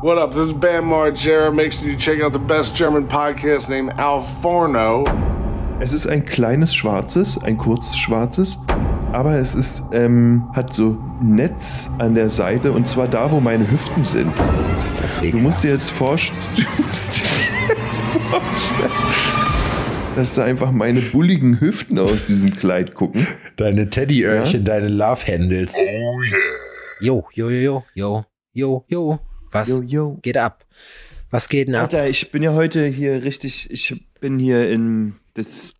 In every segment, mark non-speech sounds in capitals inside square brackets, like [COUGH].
What up? This is Bam Margera. Make sure you check out the best German podcast named Al Forno. Es ist ein kleines schwarzes, ein kurzes schwarzes, aber es ist, ähm, hat so Netz an der Seite und zwar da, wo meine Hüften sind. Ist das Du musst dir jetzt vorstellen, [LAUGHS] du musst dir jetzt vorstellen, dass da einfach meine bulligen Hüften aus diesem Kleid gucken. Deine Teddyöhrchen, deine Love Handles. Oh yeah. Jo, jo, jo, jo, jo, jo. Was Yo, yo. geht ab? Was geht denn ab? Alter, ich bin ja heute hier richtig, ich bin hier in, das,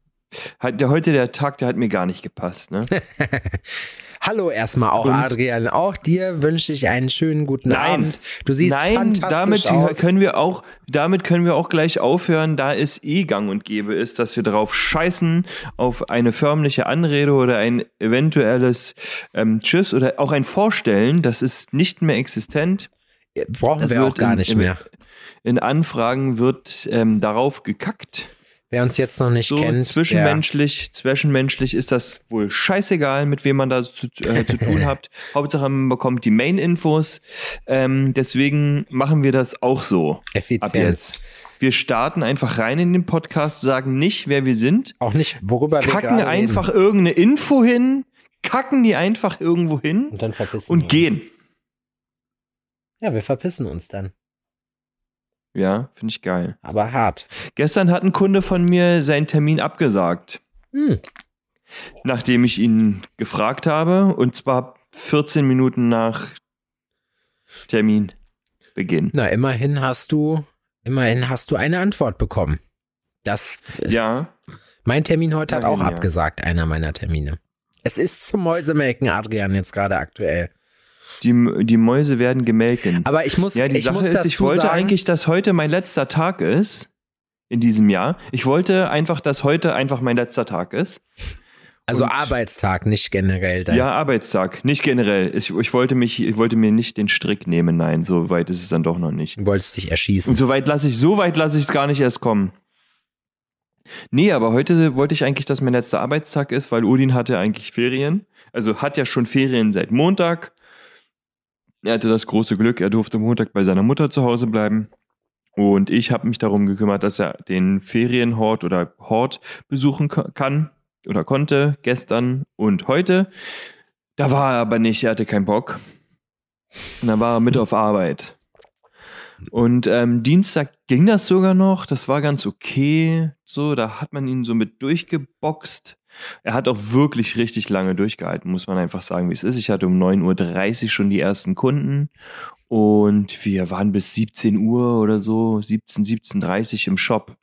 hat der heute der Tag, der hat mir gar nicht gepasst, ne? [LAUGHS] Hallo erstmal auch, Und- Adrian. Auch dir wünsche ich einen schönen guten Nein. Abend. Du siehst Nein, fantastisch damit aus. können wir auch, damit können wir auch gleich aufhören, da es eh gang und gäbe ist, dass wir darauf scheißen, auf eine förmliche Anrede oder ein eventuelles ähm, Tschüss oder auch ein Vorstellen, das ist nicht mehr existent. Brauchen Das wir auch gar in- nicht mehr. In Anfragen wird ähm, darauf gekackt. Wer uns jetzt noch nicht So kennt, zwischenmenschlich, zwischenmenschlich ist das wohl scheißegal, mit wem man da zu, äh, zu tun [LAUGHS] hat. Hauptsache man bekommt die Main-Infos. Ähm, deswegen machen wir das auch so. der Ab jetzt. Wir starten einfach rein in den Podcast, sagen nicht, wer wir sind, Auch nicht, worüber wir kacken einfach reden. irgendeine Info hin, kacken die einfach irgendwo hin und dann verpissen wir und gehen. Ja, wir verpissen uns dann. Ja, finde ich geil. Aber hart. Gestern hat ein Kunde von mir seinen Termin abgesagt. Hm. nachdem ich ihn gefragt habe, und zwar 14 Minuten nach Terminbeginn. Na, immerhin hast du, immerhin hast du eine Antwort bekommen. Das, Ja, mein Termin heute hat auch ja. abgesagt, einer meiner Termine. Es ist zum Mäusemelken, Adrian, jetzt gerade aktuell. Die, die Mäuse werden gemelken. Aber ich muss, ja, die ich Sache ist, ich wollte sagen, eigentlich, dass heute mein letzter Tag ist in diesem Jahr. Ich wollte einfach, dass heute einfach mein letzter Tag ist. also und- Arbeitstag, nicht generell. Dein, Ja, Arbeitstag, nicht generell. Ich, ich wollte mich, ich wollte mir nicht den Strick nehmen. Nein, so weit ist es dann doch noch nicht. Du wolltest dich erschießen. Und so weit lasse ich, so weit lasse ich es gar nicht erst kommen. Nee, aber heute wollte ich eigentlich, dass mein letzter Arbeitstag ist, weil Udin hatte eigentlich Ferien. Also hat ja schon Ferien seit Montag. Er hatte das große Glück, er durfte Montag bei seiner Mutter zu Hause bleiben. Und ich habe mich darum gekümmert, dass er den Ferienhort oder Hort besuchen kann oder konnte gestern und heute. Da war er aber nicht, er hatte keinen Bock. Und dann war er mit auf Arbeit. Und ähm, Dienstag ging das sogar noch, das war ganz okay. So, da hat man ihn so mit durchgeboxt. Er hat auch wirklich richtig lange durchgehalten, muss man einfach sagen, wie es ist. Ich hatte um 9.30 Uhr schon die ersten Kunden und wir waren bis 17 Uhr oder so, 17, 17.30 Uhr im Shop.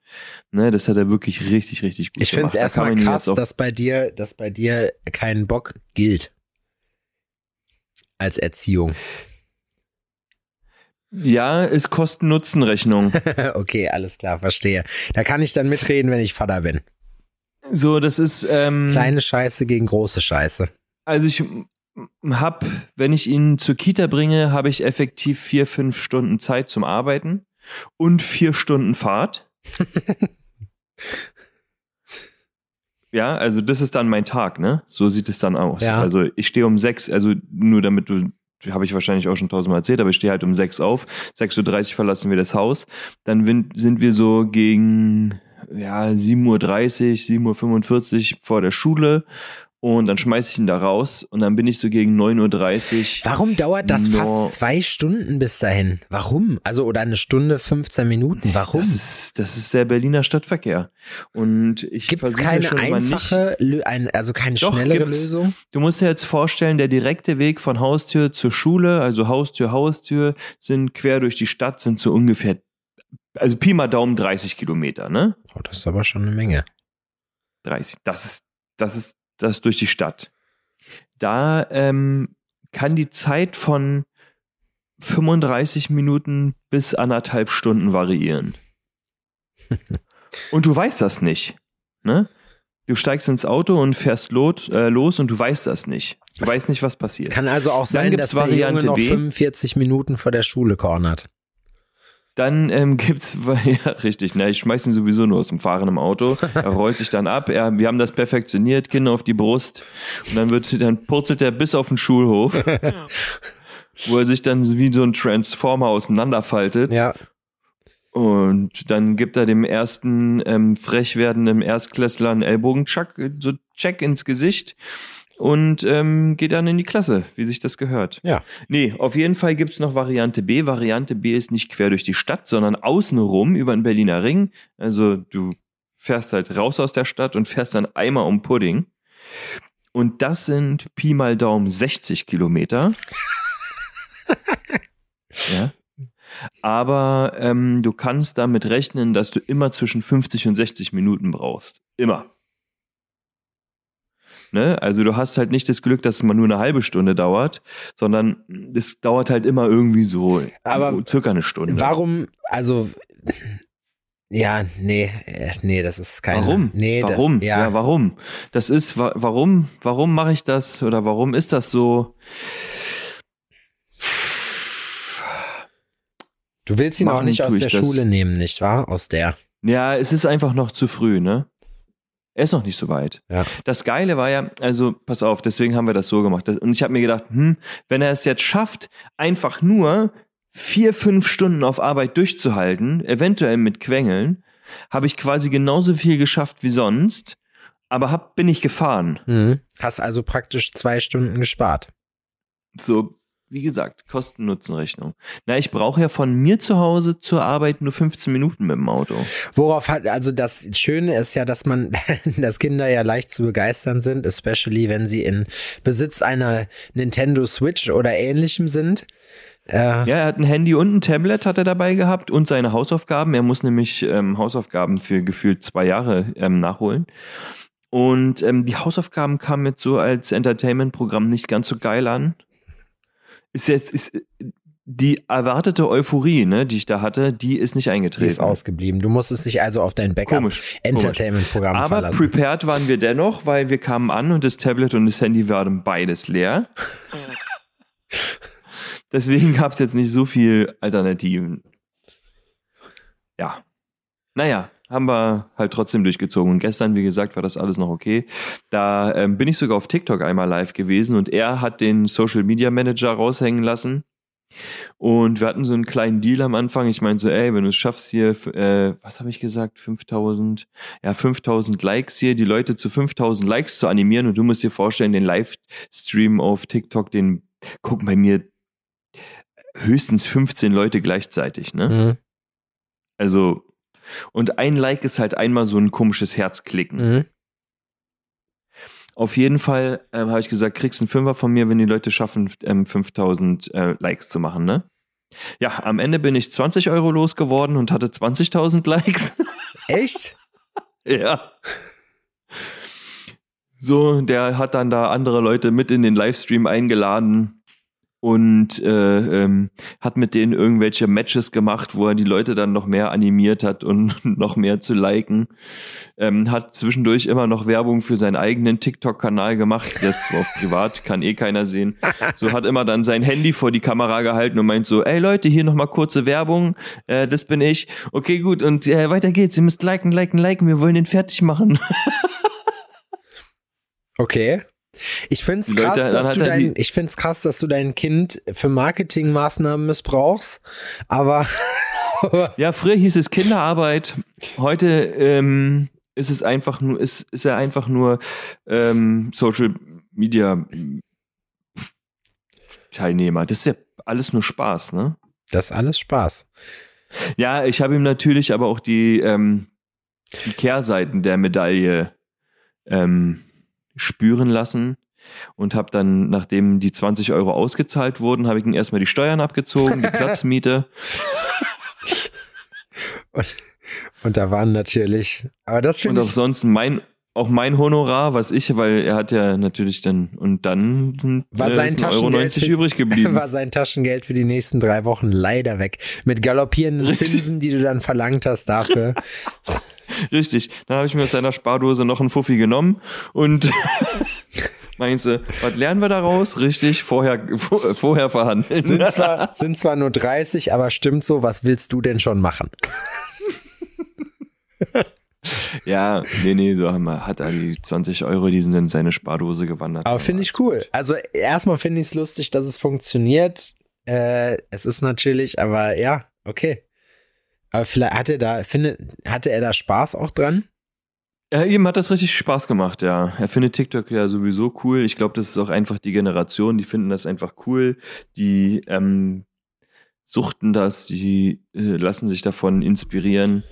Ne, das hat er wirklich richtig, richtig gut ich finde es gemacht. Da kann erstmal man ihn krass, dass bei dir, dass bei dir kein Bock gilt. Als Erziehung. Ja, ist Kosten-Nutzen-Rechnung. [LAUGHS] okay, alles klar, verstehe. Da kann ich dann mitreden, wenn ich Vater bin. So, das ist. Ähm, Kleine Scheiße gegen große Scheiße. Also ich habe, wenn ich ihn zur Kita bringe, habe ich effektiv vier, fünf Stunden Zeit zum Arbeiten und vier Stunden Fahrt. [LAUGHS] ja, also das ist dann mein Tag, ne? So sieht es dann aus. Ja. Also ich stehe um sechs, also nur damit du, habe ich wahrscheinlich auch schon tausendmal erzählt, aber ich stehe halt um sechs auf. 6.30 Uhr verlassen wir das Haus. Dann sind wir so gegen ja, 7.30 Uhr, 7.45 Uhr vor der Schule und dann schmeiße ich ihn da raus und dann bin ich so gegen 9.30 Uhr. Warum dauert das fast zwei Stunden bis dahin? Warum? Also, oder eine Stunde, 15 Minuten. Warum? Das ist, das ist der Berliner Stadtverkehr. Und ich Gibt es keine schon nicht. einfache, Lö- ein, also keine Doch, schnellere. Lösung? Du musst dir jetzt vorstellen, der direkte Weg von Haustür zur Schule, also Haustür, Haustür, sind quer durch die Stadt, sind so ungefähr, also Pi mal Daumen 30 Kilometer, ne? Oh, das ist aber schon eine Menge. 30. Das ist, das ist das durch die Stadt. Da ähm, kann die Zeit von 35 Minuten bis anderthalb Stunden variieren. [LAUGHS] und du weißt das nicht. Ne? Du steigst ins Auto und fährst lot, äh, los und du weißt das nicht. Du Was- weißt nicht, was Es passiert. kann also auch sein, dass der Junge Variante noch B. 45 Minuten vor der Schule cornert. Dann ähm, [LAUGHS] gibt's, ja, richtig, ne, ich schmeiß ihn sowieso nur aus dem Fahren im Auto. Er rollt sich dann ab. Er, wir haben das perfektioniert, Kinder auf die Brust. Und dann wird, dann purzelt er bis auf den Schulhof. [LAUGHS] wo er sich dann wie so ein Transformer auseinanderfaltet. Ja. Und dann gibt er dem ersten ähm, frech werdenden Erstklässler einen Ellbogencheck, so Check ins Gesicht und ähm, geht dann in die Klasse, wie sich das gehört. Ja. Nee, auf jeden Fall gibt's noch Variante B. Variante B ist nicht quer durch die Stadt, sondern außenrum über den Berliner Ring. Also du fährst halt raus aus der Stadt und fährst dann einmal um Pudding. Und das sind Pi mal Daumen 60 Kilometer. [LAUGHS] ja. Aber ähm, du kannst damit rechnen, dass du immer zwischen 50 und 60 Minuten brauchst. Immer. Ne? Also du hast halt nicht das Glück, dass es mal nur eine halbe Stunde dauert, sondern es dauert halt immer irgendwie so Aber circa eine Stunde. Warum, also ja, nee, äh, nee, das ist keine. Warum? Nee, warum? Das, ja. ja, warum? Das ist, wa warum, warum mache ich das oder warum ist das so? Du willst ihn Machen auch nicht aus der das. Schule nehmen, nicht wahr? Aus der. Ja, es ist einfach noch zu früh, ne? Er ist noch nicht so weit. Ja. Das Geile war ja, also pass auf, deswegen haben wir das so gemacht. Und ich habe mir gedacht, hm, wenn er es jetzt schafft, einfach nur vier, fünf Stunden auf Arbeit durchzuhalten, eventuell mit Quengeln, habe ich quasi genauso viel geschafft wie sonst, aber hab, bin ich gefahren. Mhm. Hast also praktisch zwei Stunden gespart. So, wie gesagt, Kosten-Nutzen-Rechnung. Na, ich brauche ja von mir zu Hause zur Arbeit nur 15 Minuten mit dem Auto. Worauf hat, also das Schöne ist ja, dass man, [LAUGHS] dass Kinder ja leicht zu begeistern sind, especially wenn sie in Besitz einer Nintendo Switch oder ähnlichem sind. Äh, Ja, er hat ein Handy und ein Tablet hat er dabei gehabt und seine Hausaufgaben. Er muss nämlich ähm, Hausaufgaben für gefühlt zwei Jahre ähm, nachholen. Und ähm, die Hausaufgaben kamen jetzt so als Entertainment-Programm nicht ganz so geil an. Ist jetzt ist die erwartete Euphorie, ne, die ich da hatte, die ist nicht die eingetreten. ist ausgeblieben. Du musstest dich also auf dein. Backup-Entertainment-Programm Aber verlassen. prepared waren wir dennoch, weil wir kamen an und das Tablet und das Handy waren beides leer. [LAUGHS] Deswegen gab es jetzt nicht so viel Alternativen. Ja. Naja, haben wir halt trotzdem durchgezogen. Und gestern, wie gesagt, war das alles noch okay. Da ähm, bin ich sogar auf TikTok einmal live gewesen und er hat den Social Media Manager raushängen lassen. Und wir hatten so einen kleinen Deal am Anfang. Ich meinte so, ey, wenn du es schaffst hier, äh, was habe ich gesagt, 5000, ja, 5000 Likes hier, die Leute zu 5000 Likes zu animieren und du musst dir vorstellen, den Livestream auf TikTok, den gucken bei mir höchstens 15 Leute gleichzeitig, ne? Mhm. Also, und ein Like ist halt einmal so ein komisches Herzklicken. Mhm. Auf jeden Fall ähm, habe ich gesagt, kriegst einen Fünfer von mir, wenn die Leute schaffen, ähm, 5000 äh, Likes zu machen, ne? Ja, am Ende bin ich 20 Euro losgeworden und hatte 20.000 [LAUGHS] Likes. Echt? ja. So, der hat dann da andere Leute mit in den Livestream eingeladen und äh, ähm, hat mit denen irgendwelche Matches gemacht, wo er die Leute dann noch mehr animiert hat und [LAUGHS] noch mehr zu liken. Ähm, hat zwischendurch immer noch Werbung für seinen eigenen TikTok-Kanal gemacht. Zwar auf privat, [LAUGHS] kann eh keiner sehen. So hat immer dann sein Handy vor die Kamera gehalten und meint so, ey Leute, hier nochmal kurze Werbung, äh, das bin ich. Okay, gut, und äh, weiter geht's. Ihr müsst liken, liken, liken, wir wollen den fertig machen. [LAUGHS] Okay. Ich find's Die krass, dass hat du dein, ich find's krass, dass du dein Kind für Marketingmaßnahmen missbrauchst, [LAUGHS] aber Ja, früher hieß es Kinderarbeit. Heute ähm, ist es einfach nur, ist, ist er einfach nur ähm, Social Media Teilnehmer. Das ist ja alles nur Spaß, ne? das ist alles Spaß. Ja, ich habe ihm natürlich aber auch die, ähm, die Kehrseiten der Medaille ähm, spüren lassen und habe dann, nachdem die 20 Euro ausgezahlt wurden, habe ich ihm erstmal die Steuern abgezogen, die [LAUGHS] Platzmiete. Und, und da waren natürlich, aber das Und sonst mein, auch mein Honorar, was ich, weil er hat ja natürlich dann, und dann War äh, sein Euro Taschengeld 90 für- übrig [LAUGHS] geblieben. war sein Taschengeld für die nächsten drei Wochen leider weg. Mit galoppierenden. Zinsen, die du dann verlangt hast dafür. [LAUGHS] Richtig. Dann habe ich mir aus seiner Spardose noch einen Fuffi genommen und [LAUGHS] meinst du, was lernen wir daraus? Richtig, vorher, vor, vorher verhandeln. Sind zwar, sind zwar nur 30, aber stimmt so, was willst du denn schon machen? [LAUGHS] ja, nee, nee, so haben wir, hat er die 20 Euro, die sind in seine Spardose gewandert. Aber finde ich cool. Also erstmal finde ich es lustig, dass es funktioniert. Äh, es ist natürlich, aber ja, okay. Aber vielleicht hatte da, finde, hatte er da Spaß auch dran? Ja, ihm hat das richtig Spaß gemacht, ja. Er findet TikTok ja sowieso cool. Ich glaube, das ist auch einfach die Generation, die finden das einfach cool. Die ähm, suchten das, die äh, lassen sich davon inspirieren.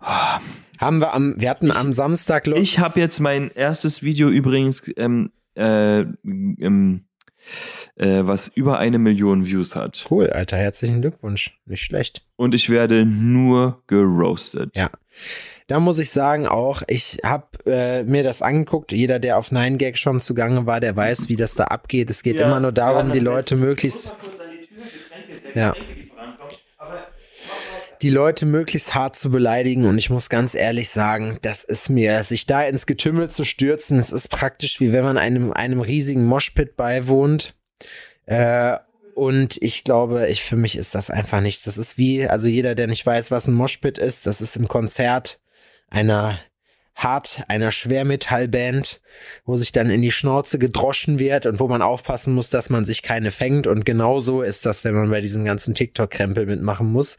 Haben wir am, wir hatten am Samstag, glaub- Ich habe jetzt mein erstes Video übrigens, ähm, äh, ähm, äh, was über eine Million Views hat. Cool, Alter, herzlichen Glückwunsch. Nicht schlecht. Und ich werde nur geroastet. Ja. Da muss ich sagen auch, ich habe äh, mir das angeguckt. Jeder, der auf 9gag schon zugange war, der weiß, wie das da abgeht. Es geht immer nur darum, die Leute möglichst Ja. Die Leute möglichst hart zu beleidigen. Und ich muss ganz ehrlich sagen, das ist mir, sich da ins Getümmel zu stürzen, es ist praktisch wie wenn man einem, einem riesigen Moshpit beiwohnt. Äh, und ich glaube, ich, für mich ist das einfach nichts. Das ist wie, also jeder, der nicht weiß, was ein Moshpit ist, das ist im Konzert einer hart, einer Schwermetallband, wo sich dann in die Schnauze gedroschen wird und wo man aufpassen muss, dass man sich keine fängt. Und genauso ist das, wenn man bei diesem ganzen TikTok-Krempel mitmachen muss.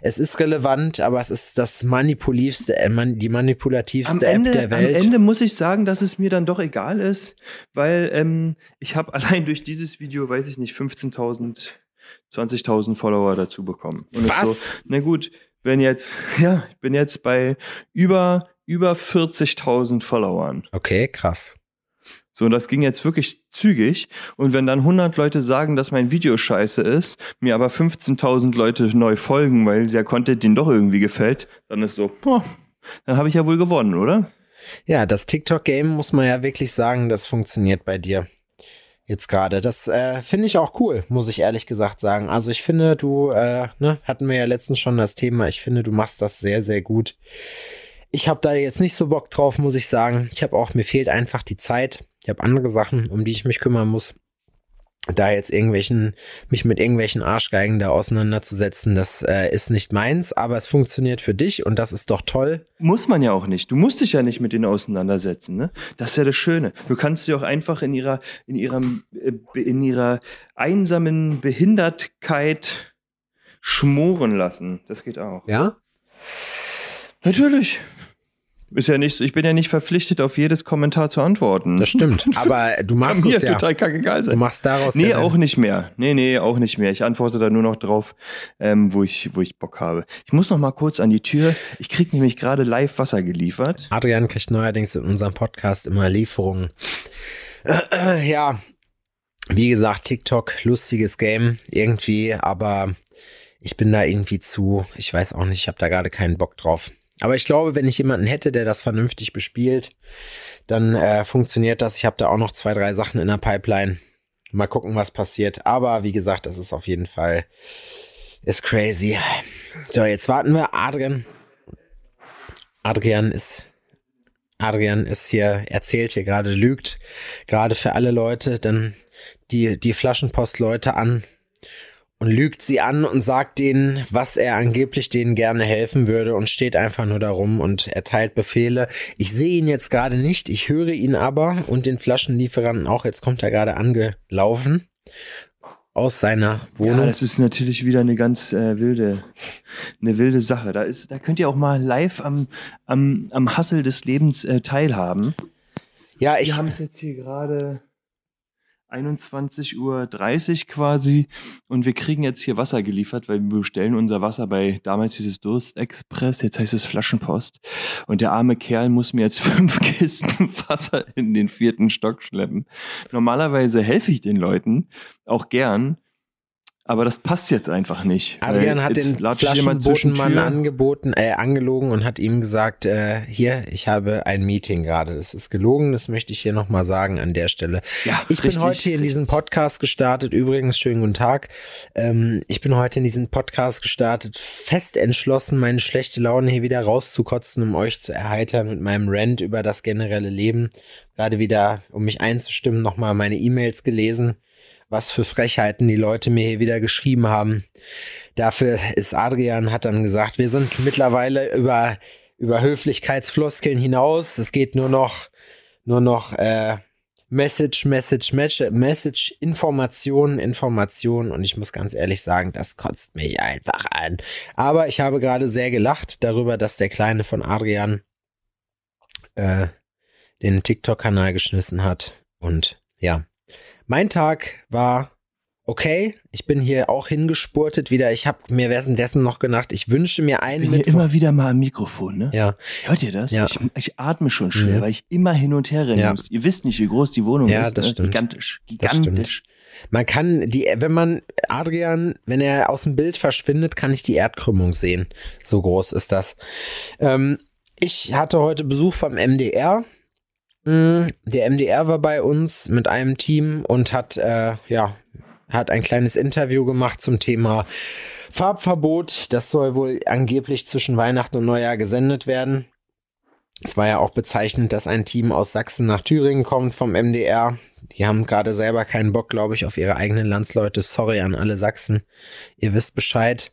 Es ist relevant, aber es ist das manipulativste, äh, die manipulativste Am Ende, App der Welt. am Ende muss ich sagen, dass es mir dann doch egal ist, weil ähm, ich habe [LAUGHS] allein durch dieses Video, weiß ich nicht, 15.000, 20.000 Follower dazu bekommen. Und Was? so, na gut, wenn jetzt, [LAUGHS] ja, ich bin jetzt bei über, über 40.000 Followern. Okay, krass. So, und das ging jetzt wirklich zügig. Und wenn dann 100 Leute sagen, dass mein Video scheiße ist, mir aber 15.000 Leute neu folgen, weil der Content denen doch irgendwie gefällt, dann ist so, boah, dann habe ich ja wohl gewonnen, oder? Ja, das TikTok-Game muss man ja wirklich sagen, das funktioniert bei dir. Jetzt gerade. Das äh, finde ich auch cool, muss ich ehrlich gesagt sagen. Also ich finde, du, äh, ne, hatten wir ja letztens schon das Thema, ich finde, du machst das sehr, sehr gut. Ich habe da jetzt nicht so Bock drauf, muss ich sagen. Ich habe auch, mir fehlt einfach die Zeit. Ich habe andere Sachen, um die ich mich kümmern muss. Da jetzt irgendwelchen, mich mit irgendwelchen Arschgeigen da auseinanderzusetzen, das äh, ist nicht meins, aber es funktioniert für dich und das ist doch toll. Muss man ja auch nicht. Du musst dich ja nicht mit denen auseinandersetzen, ne? Das ist ja das Schöne. Du kannst sie auch einfach in ihrer, in ihrem, äh, in ihrer einsamen Behindertkeit schmoren lassen. Das geht auch. Ja? Natürlich. Ist ja nicht, so- ich bin ja nicht verpflichtet, auf jedes Kommentar zu antworten. Das stimmt. [LAUGHS] Aber du Kann machst es ja. total kackegal Du sein. machst daraus Nee, ja auch nicht mehr. Nee, nee, auch nicht mehr. Ich antworte da nur noch drauf, ähm, wo, ich, wo ich Bock habe. Ich muss noch mal kurz an die Tür. Ich krieg nämlich gerade live Wasser geliefert. Adrian kriegt neuerdings in unserem Podcast immer Lieferungen. Äh, äh, ja, wie gesagt, TikTok, lustiges Game irgendwie, aber ich bin da irgendwie zu, ich weiß auch nicht, ich habe da gerade keinen Bock drauf. Aber ich glaube, wenn ich jemanden hätte, der das vernünftig bespielt, dann äh, funktioniert das. Ich habe da auch noch zwei, drei Sachen in der Pipeline. Mal gucken, was passiert. Aber wie gesagt, das ist auf jeden Fall ist crazy. So, jetzt warten wir. Adrian. Adrian ist Adrian ist hier, erzählt hier gerade, lügt gerade für alle Leute, dann die, die Flaschenpost-Leute an und lügt sie an und sagt denen, was er angeblich denen gerne helfen würde und steht einfach nur darum und erteilt Befehle. Ich sehe ihn jetzt gerade nicht, ich höre ihn aber und den Flaschenlieferanten auch. Jetzt kommt er gerade angelaufen aus seiner Ja, Wohnung. das ist natürlich wieder eine ganz äh, wilde, eine wilde Sache. Da ist, da könnt ihr auch mal live am, am, am Hassel des Lebens äh, teilhaben. Ja, ich, Wir haben es jetzt hier gerade 21.30 Uhr quasi und wir kriegen jetzt hier Wasser geliefert, weil wir bestellen unser Wasser bei damals dieses Durstexpress, jetzt heißt es Flaschenpost. Und der arme Kerl muss mir jetzt [LAUGHS] fünf Kisten Wasser in den vierten Stock schleppen. Normalerweise helfe ich den Leuten auch gern, aber das passt jetzt einfach nicht. Adrian hat den Flaschenbotenmann angeboten, äh, angelogen und hat ihm gesagt, äh, hier, ich habe ein Meeting gerade. Das ist gelogen, das möchte ich hier nochmal sagen an der Stelle. Ja, Ich bin richtig, heute hier in diesen Podcast gestartet. Übrigens, schönen guten Tag. Ähm, ich bin heute in diesen Podcast gestartet, fest entschlossen, meine schlechte Laune hier wieder rauszukotzen, um euch zu erheitern mit meinem Rant über das generelle Leben. Gerade wieder, um mich einzustimmen, nochmal meine E-Mails gelesen. Was für Frechheiten die Leute mir hier wieder geschrieben haben. Dafür ist Adrian, hat dann gesagt, wir sind mittlerweile über, über Höflichkeitsfloskeln hinaus. Es geht nur noch, nur noch, äh, Message, Message, Message, Message, Information, Information. Und ich muss ganz ehrlich sagen, das kotzt mich einfach an. Aber ich habe gerade sehr gelacht darüber, dass der Kleine von Adrian äh, den TikTok-Kanal geschmissen hat. Und ja, mein Tag war okay. Ich bin hier auch hingespurtet wieder. Ich habe mir währenddessen noch gedacht, ich wünsche mir einen Ich bin hier Mittwoch. immer wieder mal am Mikrofon, ne? Ja, Hört ihr das? Ja. Ich, ich atme schon schwer, Mhm. weil ich immer hin und her rennen Ja. muss. Ihr wisst nicht, wie groß die Wohnung Ja, ist. das ne? stimmt. Gigantisch. Das stimmt. Gigantisch. man kann die, wenn man Adrian, wenn er aus dem Bild verschwindet, kann ich die Erdkrümmung sehen. So groß ist das. Ähm, ich hatte heute Besuch vom MDR. Mm, Der MDR war bei uns mit einem Team und hat, äh, ja, hat ein kleines Interview gemacht zum Thema Farbverbot. Das soll wohl angeblich zwischen Weihnachten und Neujahr gesendet werden. Es war ja auch bezeichnend, dass ein Team aus Sachsen nach Thüringen kommt vom MDR. Die haben gerade selber keinen Bock, glaube ich, auf ihre eigenen Landsleute. Sorry an alle Sachsen. Ihr wisst Bescheid.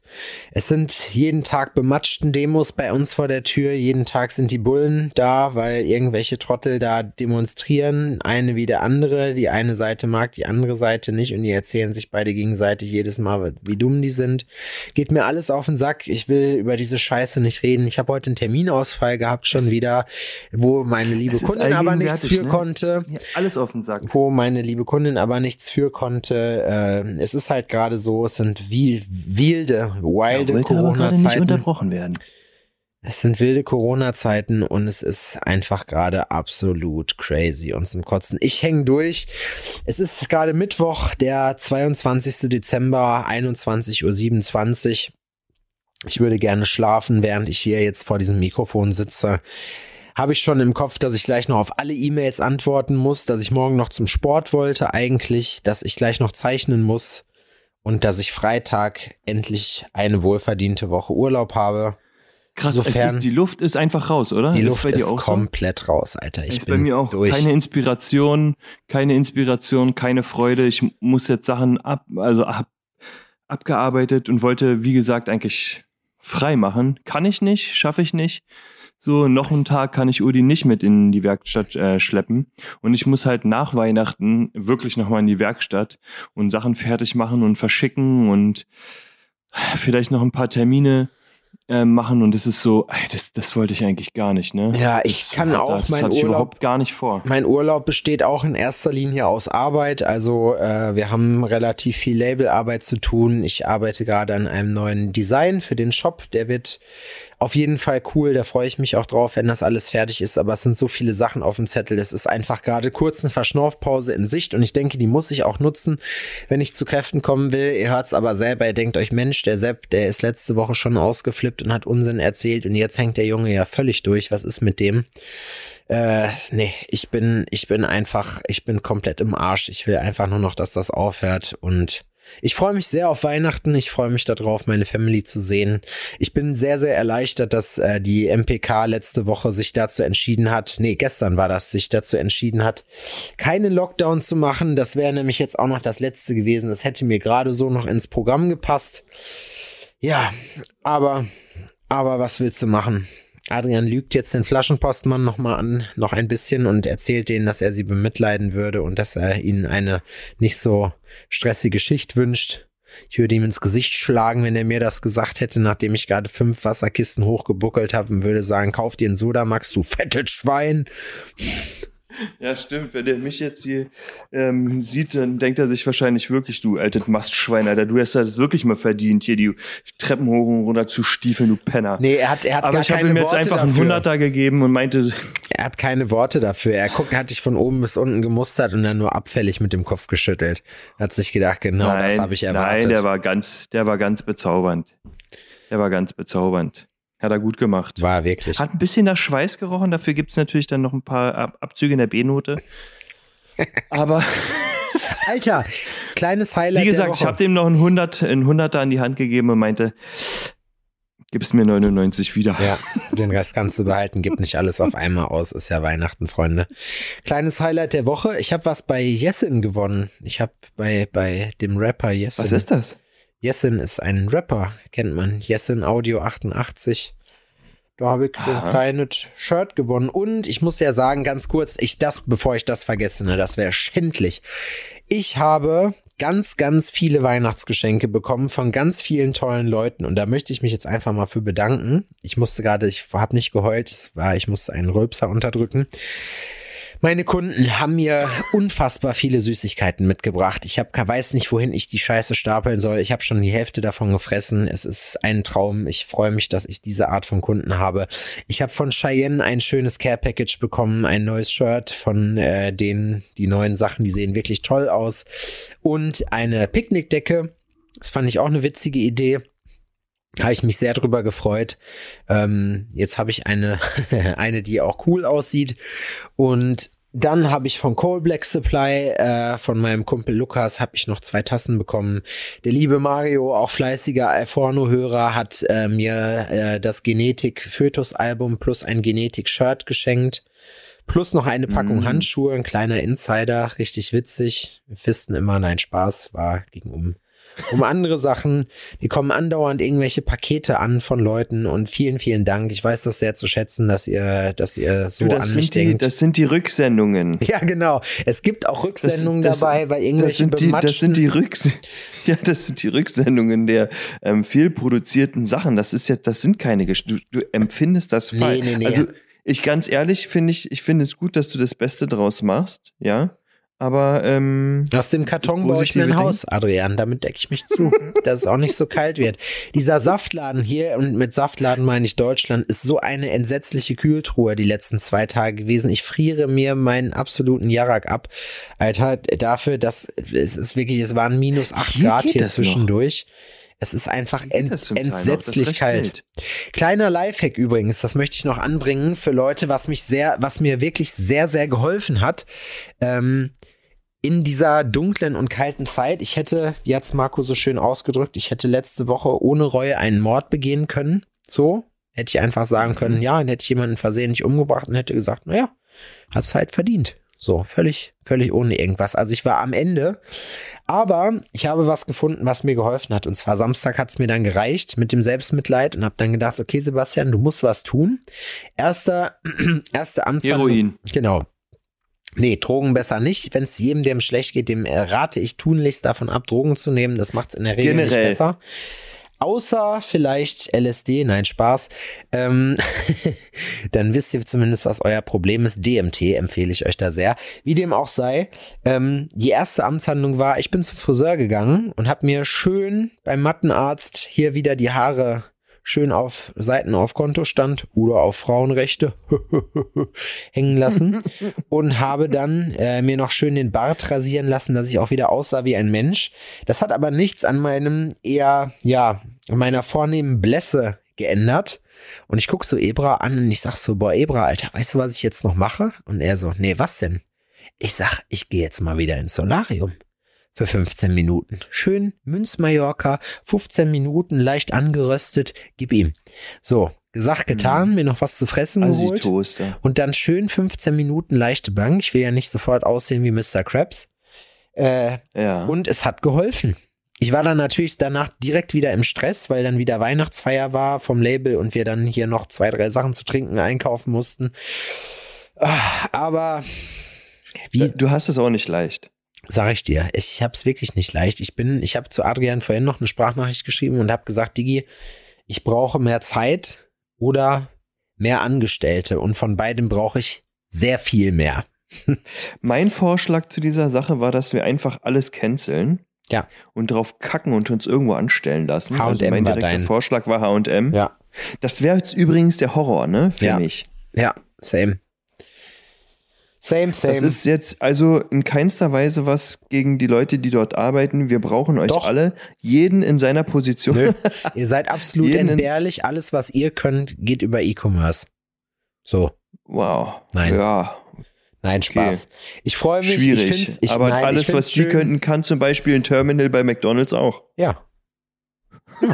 Es sind jeden Tag bematschten Demos bei uns vor der Tür. Jeden Tag sind die Bullen da, weil irgendwelche Trottel da demonstrieren. Eine wie der andere. Die eine Seite mag die andere Seite nicht und die erzählen sich beide gegenseitig jedes Mal, wie dumm die sind. Geht mir alles auf den Sack. Ich will über diese Scheiße nicht reden. Ich habe heute einen Terminausfall gehabt schon wieder, wo meine liebe Kundin aber nichts für ne? konnte Ja, alles auf den Sack. Wo meine liebe Kundin aber nichts für konnte. Äh, es ist halt gerade so, es sind wie wilde, Ja, wilde aber gerade nicht Corona-Zeiten. unterbrochen werden. Es sind wilde Corona-Zeiten und es ist einfach gerade absolut crazy und zum Kotzen. Ich hänge durch. Es ist gerade Mittwoch, der 22. Dezember, 21.27 Uhr. Ich würde gerne schlafen, während ich hier jetzt vor diesem Mikrofon sitze. Habe ich schon im Kopf, dass ich gleich noch auf alle E-Mails antworten muss, dass ich morgen noch zum Sport wollte eigentlich, dass ich gleich noch zeichnen muss und dass ich Freitag endlich eine wohlverdiente Woche Urlaub habe. Krass, es Insofern- ist, die Luft ist einfach raus, oder? Die Ist Luft dir ist auch so? komplett raus, Alter. Ich ist bin bei mir auch durch. keine Inspiration, keine Inspiration, keine Freude. Ich muss jetzt Sachen ab, also ab, abgearbeitet und wollte, wie gesagt, eigentlich frei machen. Kann ich nicht, schaffe ich nicht. So, noch einen Tag kann ich Udi nicht mit in die Werkstatt äh, schleppen. Und ich muss halt nach Weihnachten wirklich nochmal in die Werkstatt und Sachen fertig machen und verschicken und vielleicht noch ein paar Termine äh, machen. Und das ist so, ey, das, das wollte ich eigentlich gar nicht, ne? Ja, ich Das kann hat- auch das ich Urlaub überhaupt gar nicht vor. Mein Urlaub besteht auch in erster Linie aus Arbeit. Also äh, wir haben relativ viel Labelarbeit zu tun. Ich arbeite gerade an einem neuen Design für den Shop. Der wird auf jeden Fall cool. Da freue ich mich auch drauf, wenn das alles fertig ist. Aber es sind so viele Sachen auf dem Zettel. Es ist einfach gerade kurz eine Verschnaufpause in Sicht. Und ich denke, die muss ich auch nutzen, wenn ich zu Kräften kommen will. Ihr hört es aber selber. Ihr denkt euch, Mensch, der Sepp, der ist letzte Woche schon ausgeflippt und hat Unsinn erzählt. Und jetzt hängt der Junge ja völlig durch. Was ist mit dem? Äh, nee, ich bin, ich bin einfach, ich bin komplett im Arsch. Ich will einfach nur noch, dass das aufhört und ich freue mich sehr auf Weihnachten. Ich freue mich darauf, meine Family zu sehen. Ich bin sehr, sehr erleichtert, dass äh, die MPK letzte Woche sich dazu entschieden hat, nee, gestern war das, sich dazu entschieden hat, keine Lockdown zu machen. Das wäre nämlich jetzt auch noch das letzte gewesen. Das hätte mir gerade so noch ins Programm gepasst. Ja, aber, aber was willst du machen? Adrian lügt jetzt den Flaschenpostmann nochmal an, noch ein bisschen und erzählt denen, dass er sie bemitleiden würde und dass er ihnen eine nicht so stressige Schicht wünscht. Ich würde ihm ins Gesicht schlagen, wenn er mir das gesagt hätte, nachdem ich gerade fünf Wasserkisten hochgebuckelt habe und würde sagen, kauf dir einen Sodamax, du fettes Schwein. Ja, stimmt. Wenn der mich jetzt hier ähm, sieht, dann denkt er sich wahrscheinlich wirklich, du altes Mastschwein, Alter, du hast das wirklich mal verdient, hier die Treppen hoch und runter zu stiefeln, du Penner. Nee, er hat, er hat Aber gar ich habe ihm jetzt Worte einfach einen dafür. Hunderter gegeben und meinte, Er hat keine Worte dafür. Er guckt, hat dich von oben bis unten gemustert und dann nur abfällig mit dem Kopf geschüttelt. Hat sich gedacht, genau das nein, habe ich erwartet. nein, der war ganz, der war ganz bezaubernd. Der war ganz bezaubernd. Hat er gut gemacht. war wirklich. Hat ein bisschen nach Schweiß gerochen, dafür gibt es natürlich dann noch ein paar Ab Abzüge in der B-Note. [LAUGHS] Aber Alter, kleines Highlight wie gesagt, ich habe dem noch einen, 100, einen Hunderter an die Hand gegeben und meinte, gib's mir 99 wieder. Ja, [LAUGHS] den Rest kannst du behalten. Gib nicht alles auf einmal aus. Ist ja Weihnachten, Freunde. Kleines Highlight der Woche. Ich habe was bei Jessin gewonnen. Ich habe bei, bei dem Rapper Jessin. Was ist das? Jessin ist ein Rapper, kennt man. Jessin Audio 88. Da habe ich so ein kleines Shirt gewonnen. Und ich muss ja sagen, ganz kurz, ich das, bevor ich das vergesse, ne, das wäre schändlich. Ich habe ganz, ganz viele Weihnachtsgeschenke bekommen von ganz vielen tollen Leuten. Und da möchte ich mich jetzt einfach mal für bedanken. Ich musste gerade, ich habe nicht geheult, es war, ich musste einen Rülpser unterdrücken. Meine Kunden haben mir unfassbar viele Süßigkeiten mitgebracht. Ich hab, weiß nicht, wohin ich die Scheiße stapeln soll. Ich habe schon die Hälfte davon gefressen. Es ist ein Traum. Ich freue mich, dass ich diese Art von Kunden habe. Ich habe von Cheyenne ein schönes Care Package bekommen, ein neues Shirt von äh, denen, die neuen Sachen, die sehen wirklich toll aus. Und eine Picknickdecke. Das fand ich auch eine witzige Idee. Habe ich mich sehr drüber gefreut. Ähm, jetzt habe ich eine, [LAUGHS] eine, die auch cool aussieht. Und dann habe ich von Coal Black Supply, äh, von meinem Kumpel Lukas, habe ich noch zwei Tassen bekommen. Der liebe Mario, auch fleißiger Alforno-Hörer, hat äh, mir äh, das Genetik-Fötus-Album plus ein Genetik-Shirt geschenkt. Plus noch eine Packung Mhm. Handschuhe, ein kleiner Insider, richtig witzig. Wir fisten immer, nein, Spaß, war gegen um um andere Sachen. Die kommen andauernd irgendwelche Pakete an von Leuten und vielen, vielen Dank. Ich weiß das sehr zu schätzen, dass ihr, dass ihr so du, das, an mich sind die, denkt. das sind die Rücksendungen. [LAUGHS] ja, genau. Es gibt auch Rücksendungen das- dabei, weil Das irgendwelche sind, die, das sind die Rücks [LAUGHS] ja, das sind die Rücksendungen der ähm, viel produzierten Sachen. Das ist ja, das sind keine Gesch du, du empfindest das Nee, falsch. nee, nee. Also ich ganz ehrlich finde ich, ich finde es gut, dass du das Beste draus machst, ja. Aber ähm, Aus dem Karton baue ich mir ein Haus, Adrian. Damit decke ich mich zu, [LAUGHS] dass es auch nicht so kalt wird. Dieser Saftladen hier, und mit Saftladen meine ich Deutschland, ist so eine entsetzliche Kühltruhe die letzten zwei Tage gewesen. Ich friere mir meinen absoluten Jarak ab. Alter, dafür, dass es ist wirklich, es waren minus acht Hier Grad hier das noch. zwischendurch. Es ist einfach ent, entsetzlich kalt. Kleiner Lifehack übrigens, das möchte ich noch anbringen für Leute, was mich sehr, was mir wirklich sehr, sehr geholfen hat. Ähm, in dieser dunklen und kalten Zeit, ich hätte, wie hat's Marco so schön ausgedrückt, ich hätte letzte Woche ohne Reue einen Mord begehen können. So, hätte ich einfach sagen können, ja, dann hätte ich jemanden versehentlich umgebracht und hätte gesagt, naja, hat's halt verdient. So, völlig, völlig ohne irgendwas. Also ich war am Ende. Aber ich habe was gefunden, was mir geholfen hat. Und zwar Samstag hat's mir dann gereicht mit dem Selbstmitleid und habe dann gedacht, okay, Sebastian, du musst was tun. Erster, [CLEARS THROAT] erste Amtshandlung. Heroin. Genau. Nee, Drogen besser nicht. Wenn es jedem, dem schlecht geht, dem äh, rate ich tunlichst davon ab, Drogen zu nehmen. Das macht's in der Regel nicht Generell. besser. Außer vielleicht LSD, nein, Spaß. Ähm, [LAUGHS] dann wisst ihr zumindest, was euer Problem ist. DMT empfehle ich euch da sehr. Wie dem auch sei, ähm, die erste Amtshandlung war, ich bin zum Friseur gegangen und habe mir schön beim Mattenarzt hier wieder die Haare schön auf Seiten auf Kontostand oder auf Frauenrechte [LAUGHS] hängen lassen [LAUGHS] und habe dann äh, mir noch schön den Bart rasieren lassen, dass ich auch wieder aussah wie ein Mensch. Das hat aber nichts an meinem eher, ja, meiner vornehmen Blässe geändert. Und ich guck so Ebra an und ich sag so, boah, Ebra, Alter, weißt du, was ich jetzt noch mache? Und er so, nee, was denn? Ich sag, ich gehe jetzt mal wieder ins Solarium. Für 15 Minuten. Schön Münz Mallorca, 15 Minuten, leicht angeröstet, gib ihm. So, gesagt, getan, mir noch was zu fressen geholt. Assi-Toaster. Und dann schön 15 Minuten leichte Bank. Ich will ja nicht sofort aussehen wie Mr. Krabs. Äh, Ja. und es hat geholfen. Ich war dann natürlich danach direkt wieder im Stress, weil dann wieder Weihnachtsfeier war vom Label und wir dann hier noch zwei, drei Sachen zu trinken einkaufen mussten. Ah, Aber wie du hast es auch nicht leicht. Sag ich dir, ich hab's wirklich nicht leicht. Ich bin, ich habe zu Adrian vorhin noch eine Sprachnachricht geschrieben und habe gesagt, Digi, ich brauche mehr Zeit oder mehr Angestellte und von beidem brauche ich sehr viel mehr. [LAUGHS] Mein Vorschlag zu dieser Sache war, dass wir einfach alles canceln. Ja. Und drauf kacken und uns irgendwo anstellen lassen. H&M also mein war direkter dein- Vorschlag war H&M. Ja, Das wäre jetzt übrigens der Horror, ne? Für Ja. mich. ja, same. Same, same. Das ist jetzt also in keinster Weise was gegen die Leute, die dort arbeiten. Wir brauchen euch Doch. alle, jeden in seiner Position. Nö. [LAUGHS] Ihr seid absolut Jeden entbehrlich. Alles, was ihr könnt, geht über E-Commerce. So, Wow. Nein. Ja, nein, Spaß. Ich freue mich. Ich schwierig. find's, ich, Aber nein, ich alles, was die schön. könnten, kann zum Beispiel ein Terminal bei McDonalds auch. Ja, [LAUGHS]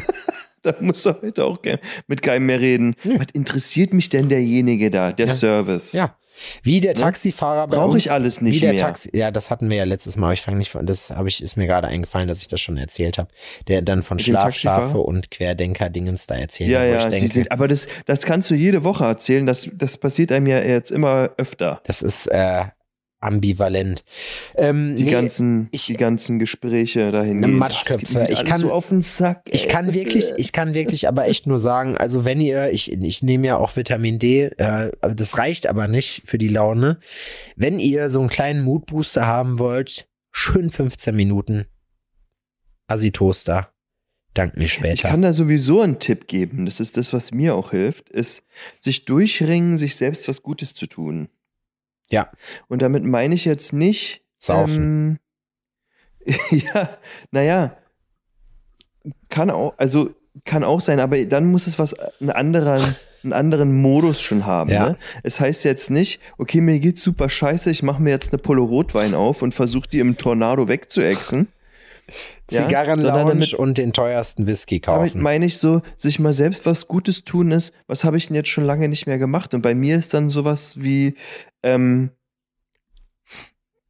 Da musst du heute auch mit keinem mehr reden. Nö. Was interessiert mich denn derjenige da, der Ja. Service? ja. Wie der Taxifahrer bei Brauche ich alles nicht wie der mehr. Taxi, ja, das hatten wir ja letztes Mal. Ich fange nicht von, das habe ich, ist mir gerade eingefallen, dass ich das schon erzählt habe. Der dann von Schlafschafe Taxifahrer? und Querdenker-Dingens da erzählt Ja, ja, denke, sind, aber das, das kannst du jede Woche erzählen. Das, das passiert einem ja jetzt immer öfter. das ist äh, ambivalent. Ähm, Die nee, ganzen, ich- die ganzen Gespräche dahin. Ne, Matschköpfe. Ich kann- so auf den Sack. Ich kann wirklich, ich kann wirklich aber echt nur sagen, also wenn ihr, ich, ich nehme ja auch Vitamin D, äh, das reicht aber nicht für die Laune. Wenn ihr so einen kleinen Moodbooster haben wollt, schön 15 Minuten Assi-Toaster. Dank mir Ich später. kann da sowieso einen Tipp geben. Das ist das, was mir auch hilft, ist sich durchringen, sich selbst was Gutes zu tun. Ja. Und damit meine ich jetzt nicht Saufen. Ähm, [LAUGHS] ja, naja, kann auch, also kann auch sein, aber dann muss es was einen anderen, [LAUGHS] einen anderen Modus schon haben. Ja. Ne? Es heißt jetzt nicht, okay, mir geht's super scheiße, ich mache mir jetzt eine Pulle Rotwein auf und versuche die im Tornado wegzuexen. [LAUGHS] Ja, Zigarrenlounge damit- und den teuersten Whisky Damit kaufen. meine ich so, sich mal selbst was Gutes tun ist, was habe ich denn jetzt schon lange nicht mehr gemacht? Und bei mir ist dann sowas wie, ähm,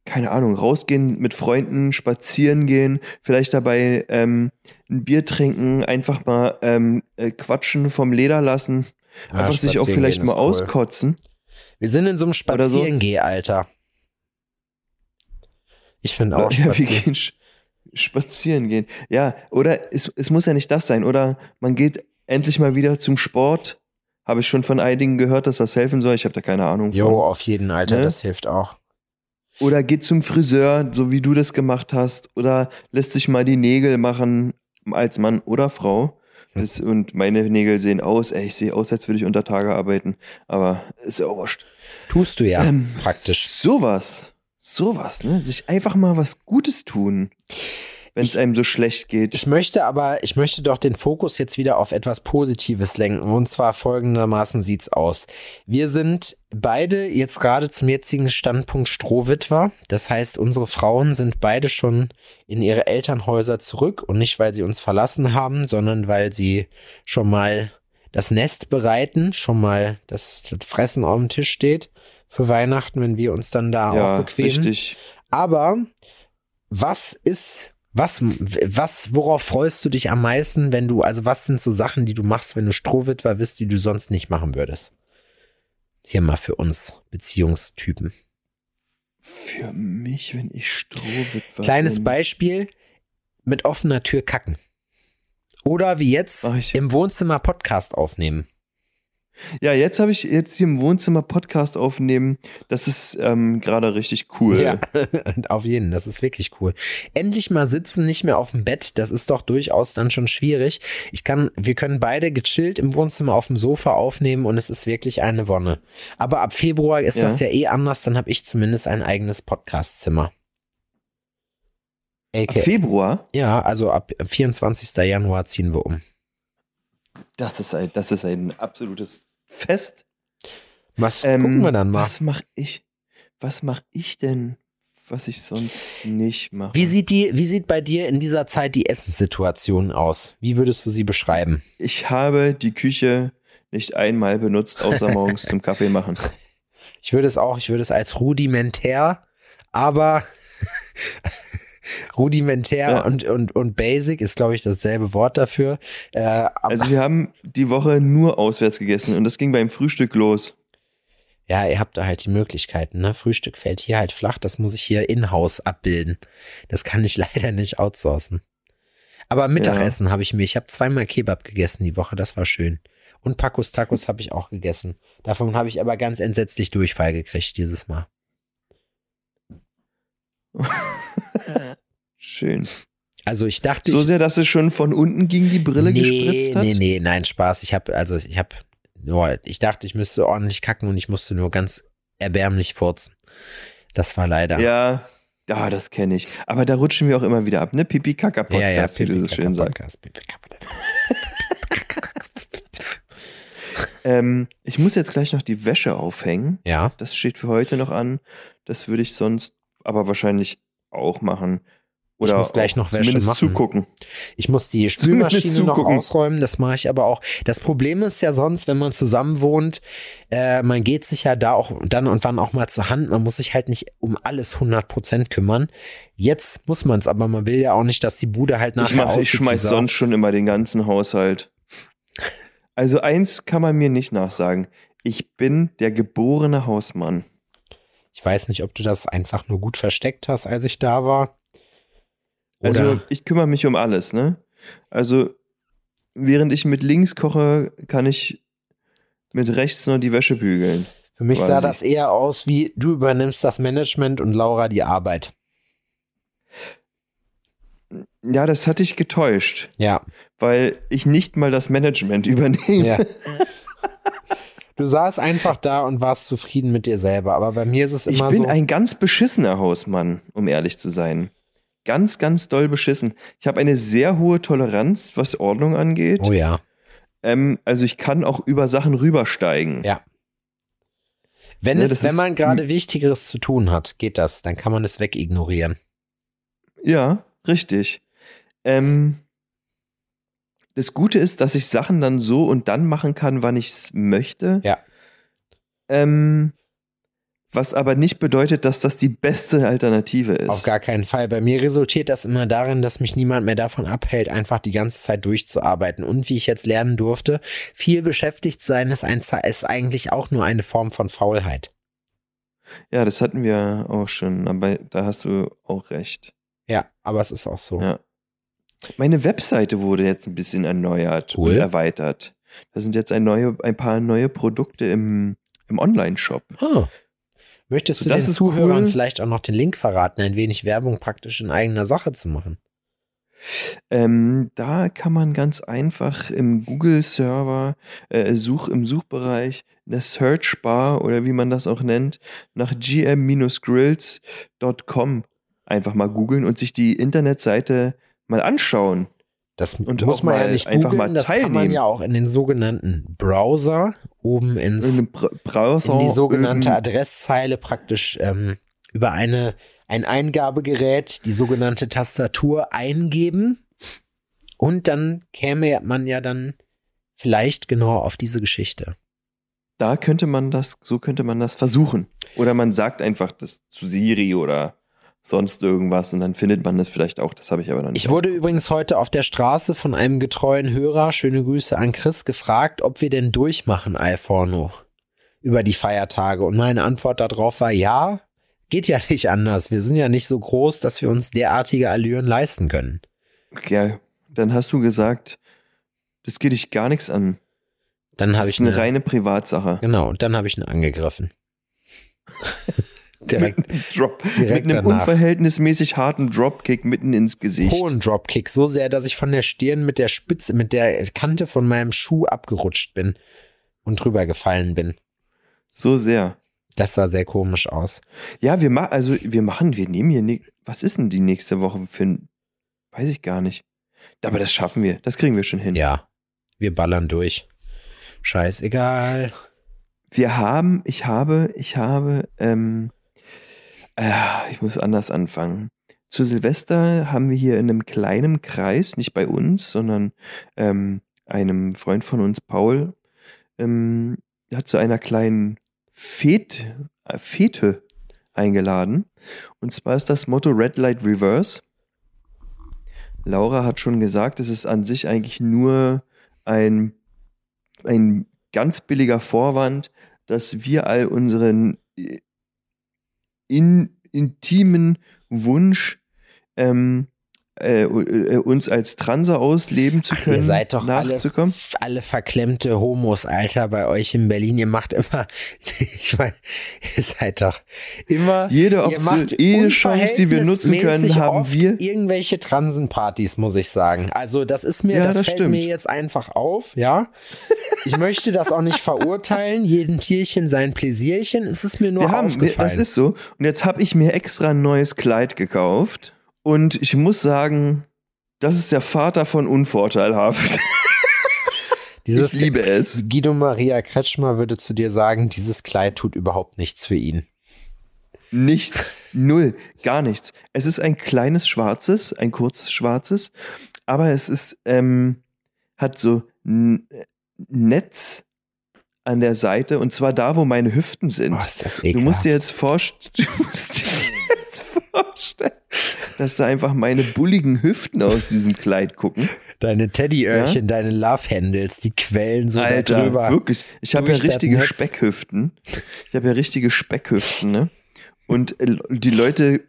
keine Ahnung, rausgehen mit Freunden, spazieren gehen, vielleicht dabei ähm, ein Bier trinken, einfach mal ähm, äh, quatschen vom Leder lassen, Ja, einfach sich auch vielleicht gehen mal cool. auskotzen. Wir sind in so einem. Spazierengeh-Alter. Ich finde auch [LAUGHS] ja, wir spazieren. gehen sch- spazieren gehen. Ja, oder es, es muss ja nicht das sein. Oder man geht endlich mal wieder zum Sport. Habe ich schon von einigen gehört, dass das helfen soll. Ich habe da keine Ahnung Jo, auf jeden Alter, Ne? das hilft auch. Oder geht zum Friseur, so wie du das gemacht hast. Oder lässt sich mal die Nägel machen als Mann oder Frau. Hm. Das, und meine Nägel sehen aus, ey, ich sehe aus, als würde ich unter Tage arbeiten. Aber ist ja auch wurscht. Tust du ja, Ähm, praktisch. Sowas. Sowas, ne? Sich einfach mal was Gutes tun. Wenn es einem so schlecht geht. Ich möchte aber, ich möchte doch den Fokus jetzt wieder auf etwas Positives lenken. Und zwar folgendermaßen sieht's aus. Wir sind beide jetzt gerade zum jetzigen Standpunkt Strohwitwer. Das heißt, unsere Frauen sind beide schon in ihre Elternhäuser zurück und nicht, weil sie uns verlassen haben, sondern weil sie schon mal das Nest bereiten, schon mal das, das Fressen auf dem Tisch steht für Weihnachten, wenn wir uns dann da ja, auch bequemen. richtig. Aber was ist, was, was, worauf freust du dich am meisten, wenn du, also was sind so Sachen, die du machst, wenn du Strohwitwer bist, die du sonst nicht machen würdest? Hier mal für uns Beziehungstypen. Für mich, wenn ich Strohwitwer Kleines bin. Beispiel, mit offener Tür kacken. Oder wie jetzt im Wohnzimmer Podcast aufnehmen. Ja, jetzt habe ich jetzt hier im Wohnzimmer Podcast aufnehmen. Das ist ähm, gerade richtig cool. Ja, [LAUGHS] auf jeden, das ist wirklich cool. Endlich mal sitzen, nicht mehr auf dem Bett, das ist doch durchaus dann schon schwierig. Ich kann, wir können beide gechillt im Wohnzimmer auf dem Sofa aufnehmen und es ist wirklich eine Wonne. Aber ab Februar ist Ja. das ja eh anders, dann habe ich zumindest ein eigenes Podcastzimmer. Ab Februar, ja, also ab 24. Januar ziehen wir um. Das ist ein, das ist ein absolutes Fest. Was Ähm, gucken wir dann mal. Was mache ich? Was mache ich denn, was ich sonst nicht mache? Wie sieht die, wie sieht bei dir in dieser Zeit die Essenssituation aus? Wie würdest du sie beschreiben? ich habe die Küche nicht einmal benutzt, außer [LAUGHS] morgens zum Kaffee machen. Ich würde es auch, ich würde es als rudimentär, aber rudimentär Ja. und, und, und basic ist, glaube ich, dasselbe Wort dafür. Äh, Also wir haben die Woche nur auswärts gegessen und das ging beim Frühstück los. ja, ihr habt da halt die Möglichkeiten. Ne? Frühstück fällt hier halt flach, das muss ich hier in-house abbilden. Das kann ich [LAUGHS] leider nicht outsourcen. Aber Mittagessen habe ich mir, ich habe zweimal Kebab gegessen die Woche, das war schön. Und Pacos Tacos habe ich auch gegessen. Davon habe ich aber ganz entsetzlich Durchfall gekriegt dieses Mal. [LAUGHS] [LAUGHS] Schön. Also ich dachte, So sehr, dass es schon von unten gegen die Brille nee, gespritzt hat? Nee, nee, nein, Spaß. Ich habe, also ich habe nur, ich dachte, ich müsste ordentlich kacken und ich musste nur ganz erbärmlich furzen. Das war leider. Ja, ja das kenne ich. Aber da rutschen wir auch immer wieder ab, ne? Pipi-Kaka-Podcast, ja, ja, wie du so schön sagst. Podcast, Pipi, Kaka. [LAUGHS] Ähm, ich muss jetzt gleich noch die Wäsche aufhängen. Ja, Das steht für heute noch an. Das würde ich sonst aber wahrscheinlich auch machen. Oder ich muss gleich noch Wäsche machen. zugucken. Ich muss die [LAUGHS] Spülmaschine noch ausräumen, das mache ich aber auch. Das Problem ist ja sonst, wenn man zusammen wohnt, äh, man geht sich ja da auch dann und wann auch mal zur Hand. Man muss sich halt nicht um alles 100% kümmern. Jetzt muss man es, aber man will ja auch nicht, dass die Bude halt nachher Ich, mach, ich aussieht wie schmeiß Sau. sonst schon immer den ganzen Haushalt. Also eins kann man mir nicht nachsagen. Ich bin der geborene Hausmann. Ich weiß nicht, ob du das einfach nur gut versteckt hast, als ich da war. Oder Also ich kümmere mich um alles, ne? Also während ich mit links koche, kann ich mit rechts noch die Wäsche bügeln. für mich sah quasi. das eher aus wie du übernimmst das Management und Laura die Arbeit. Ja, das hatte ich getäuscht, Ja, weil ich nicht mal das Management [LAUGHS] übernehme. ja. Du saßt einfach da und warst zufrieden mit dir selber, aber bei mir ist es Ich immer bin so. ein ganz beschissener Hausmann, um ehrlich zu sein. Ganz, ganz doll beschissen. Ich habe eine sehr hohe Toleranz, was Ordnung angeht. oh ja. Ähm, also ich kann auch über Sachen rübersteigen. Ja. Wenn, Ja, es, wenn man gerade Wichtigeres zu tun hat, geht das. Dann kann man es wegignorieren. Ja, richtig. Ähm, das Gute ist, dass ich Sachen dann so und dann machen kann, wann ich es möchte. Ja. Ähm, was aber nicht bedeutet, dass das die beste Alternative ist. Auf gar keinen Fall. Bei mir resultiert das immer darin, dass mich niemand mehr davon abhält, einfach die ganze Zeit durchzuarbeiten. Und wie ich jetzt lernen durfte, viel beschäftigt sein ist, ein, ist eigentlich auch nur eine Form von Faulheit. Ja, das hatten wir auch schon, aber da hast du auch recht. Ja, aber es ist auch so. Ja. Meine Webseite wurde jetzt ein bisschen erneuert Cool. und erweitert. Da sind jetzt ein, neue, ein paar neue Produkte im, im Online-Shop. Ah. Möchtest So, du das den Zuhörern cool. vielleicht auch noch den Link verraten, ein wenig Werbung praktisch in eigener Sache zu machen? Ähm, da kann man ganz einfach im Google-Server, äh, Such, im Suchbereich, in der Search-Bar oder wie man das auch nennt, nach gm-grills.com einfach mal googeln und sich die Internetseite mal anschauen. Das Und muss man ja nicht einfach googeln, mal das kann man ja auch in den sogenannten Browser oben ins In Browser. in die sogenannte Adresszeile praktisch ähm, über eine, ein Eingabegerät, die sogenannte Tastatur eingeben. Und dann käme man ja dann vielleicht genau auf diese Geschichte. da könnte man das, so könnte man das versuchen. Oder man sagt einfach das zu Siri oder sonst irgendwas und dann findet man das vielleicht auch. Das habe ich aber noch nicht. Ich wurde übrigens heute auf der Straße von einem getreuen Hörer, schöne Grüße an Chris, gefragt, ob wir denn durchmachen, Alforno, über die Feiertage. Und meine Antwort darauf war ja, geht ja nicht anders. Wir sind ja nicht so groß, dass wir uns derartige Allüren leisten können. Ja, dann hast du gesagt, das geht dich gar nichts an. Dann Das habe ist ich eine eine reine Privatsache. Genau, dann habe ich ihn angegriffen. [LAUGHS] Direkt mit einem, Drop, direkt mit einem danach. unverhältnismäßig harten Dropkick mitten ins Gesicht. hohen Dropkick, so sehr, dass ich von der Stirn mit der Spitze, mit der Kante von meinem Schuh abgerutscht bin und drüber gefallen bin. So sehr. Das sah sehr komisch aus. Ja, wir machen, also wir machen, wir nehmen hier, ne was ist denn die nächste Woche für ein, weiß ich gar nicht. Aber das schaffen wir, das kriegen wir schon hin. Ja, wir ballern durch. Scheißegal. Wir haben, ich habe, ich habe, ähm, äh, ich muss anders anfangen. Zu Silvester haben wir hier in einem kleinen Kreis, nicht bei uns, sondern ähm, einem Freund von uns, Paul, ähm, hat zu einer kleinen Fet, äh, Fete eingeladen. Und zwar ist das Motto Red Light Reverse. Laura hat schon gesagt, es ist an sich eigentlich nur ein, ein ganz billiger Vorwand, dass wir all unseren äh, in, intimen Wunsch, ähm, äh, äh, uns als Transe ausleben zu Ach, können, ihr seid doch alle, nachzukommen. alle verklemmte Homos, Alter, bei euch in Berlin. Ihr macht immer, [LAUGHS] ich meine, ihr seid doch immer Jede Option, jede Chance, die wir nutzen können, haben wir. Irgendwelche Transenpartys, muss ich sagen. Also, das ist mir, Ja, das, das fällt stimmt. mir jetzt einfach auf, ja. Ich möchte das auch nicht verurteilen. Jedem Tierchen sein Pläsierchen. Es ist mir nur Wir haben, aufgefallen. das ist so. Und jetzt habe ich mir extra ein neues Kleid gekauft. Und ich muss sagen, das ist der Vater von unvorteilhaft. [LAUGHS] Dieses ich liebe es. Guido Maria Kretschmer würde zu dir sagen, dieses Kleid tut überhaupt nichts für ihn. Nichts. Null, gar nichts. Es ist ein kleines schwarzes, ein kurzes schwarzes, aber es ist, ähm, hat so ein Netz an der Seite und zwar da, wo meine Hüften sind. Oh, du musst dir jetzt, vorst [LAUGHS] du musst dir jetzt vorstellen, dass da einfach meine bulligen Hüften aus diesem Kleid gucken. Deine Teddyöhrchen, deine Love-Handles, die quellen so da Alter, drüber. wirklich. Ich habe ja richtige. Speckhüften. Ich habe ja richtige Speckhüften, ne? Und äh, die Leute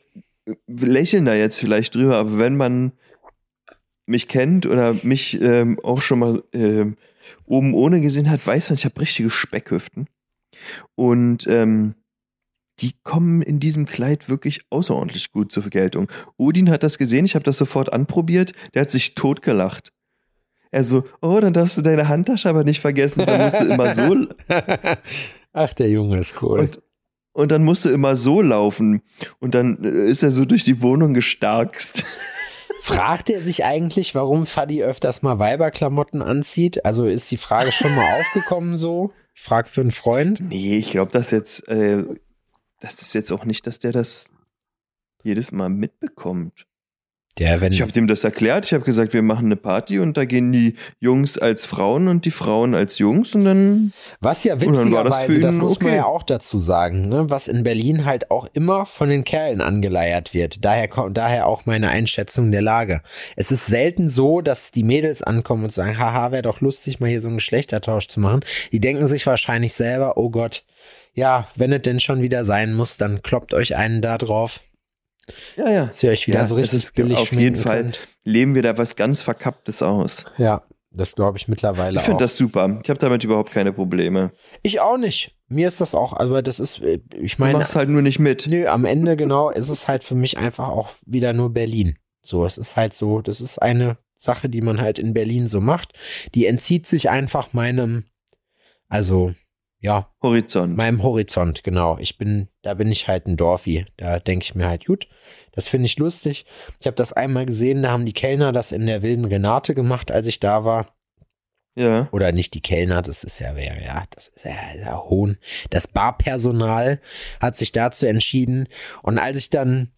lächeln da jetzt vielleicht drüber, aber wenn man mich kennt oder mich ähm, auch schon mal ähm, oben ohne gesehen hat, weiß man, ich habe richtige Speckhüften. Und ähm, die kommen in diesem Kleid wirklich außerordentlich gut zur Geltung. Odin hat das gesehen, ich habe das sofort anprobiert, der hat sich totgelacht. Er so, oh, dann darfst du deine Handtasche aber nicht vergessen, dann musst du immer so [LAUGHS] Ach, der Junge ist cool. und, und dann musst du immer so laufen. Und dann äh, ist er so durch die Wohnung gestarkst. Fragt er sich eigentlich, warum Fadi öfters mal Weiberklamotten anzieht? Also ist die Frage schon mal [LAUGHS] aufgekommen so? Ich frag für einen Freund. Nee, ich glaube, dass jetzt, äh, das ist jetzt auch nicht, dass der das jedes Mal mitbekommt. Der, wenn Ich habe dem das erklärt. Ich habe gesagt, wir machen eine Party und da gehen die Jungs als Frauen und die Frauen als Jungs und dann. Was ja das witzigerweise, das, ihn muss man okay. ja auch dazu sagen, ne? was in Berlin halt auch immer von den Kerlen angeleiert wird. Daher kommt daher auch meine Einschätzung der Lage. Es ist selten so, dass die Mädels ankommen und sagen, haha, wäre doch lustig, mal hier so einen Geschlechtertausch zu machen. Die denken sich wahrscheinlich selber, oh Gott, ja, wenn es denn schon wieder sein muss, dann kloppt euch einen da drauf, Ja, ja. dass ihr euch wieder Ja, so es richtig ist billig auf jeden Fall könnt. Leben wir da was ganz Verkapptes aus. Ja, das glaube ich mittlerweile Ich auch. finde das super. Ich habe damit überhaupt keine Probleme. ich auch nicht. Mir ist das auch, aber das ist, äh, ich Du meine, machst halt nur nicht mit. Nö, am Ende genau ist es halt für mich einfach auch wieder nur Berlin. So, es ist halt so, das ist eine Sache, die man halt in Berlin so macht. Die entzieht sich einfach meinem, also ja, Horizont. meinem Horizont, genau. Ich bin, da bin ich halt ein Dorfi. Da denke ich mir halt, gut, das finde ich lustig. Ich habe das einmal gesehen, da haben die Kellner das in der wilden Renate gemacht, als ich da war Ja. oder nicht die Kellner, das ist ja, ja, ja, das ist ja, ja Hohn. Das Barpersonal hat sich dazu entschieden. Und als ich dann,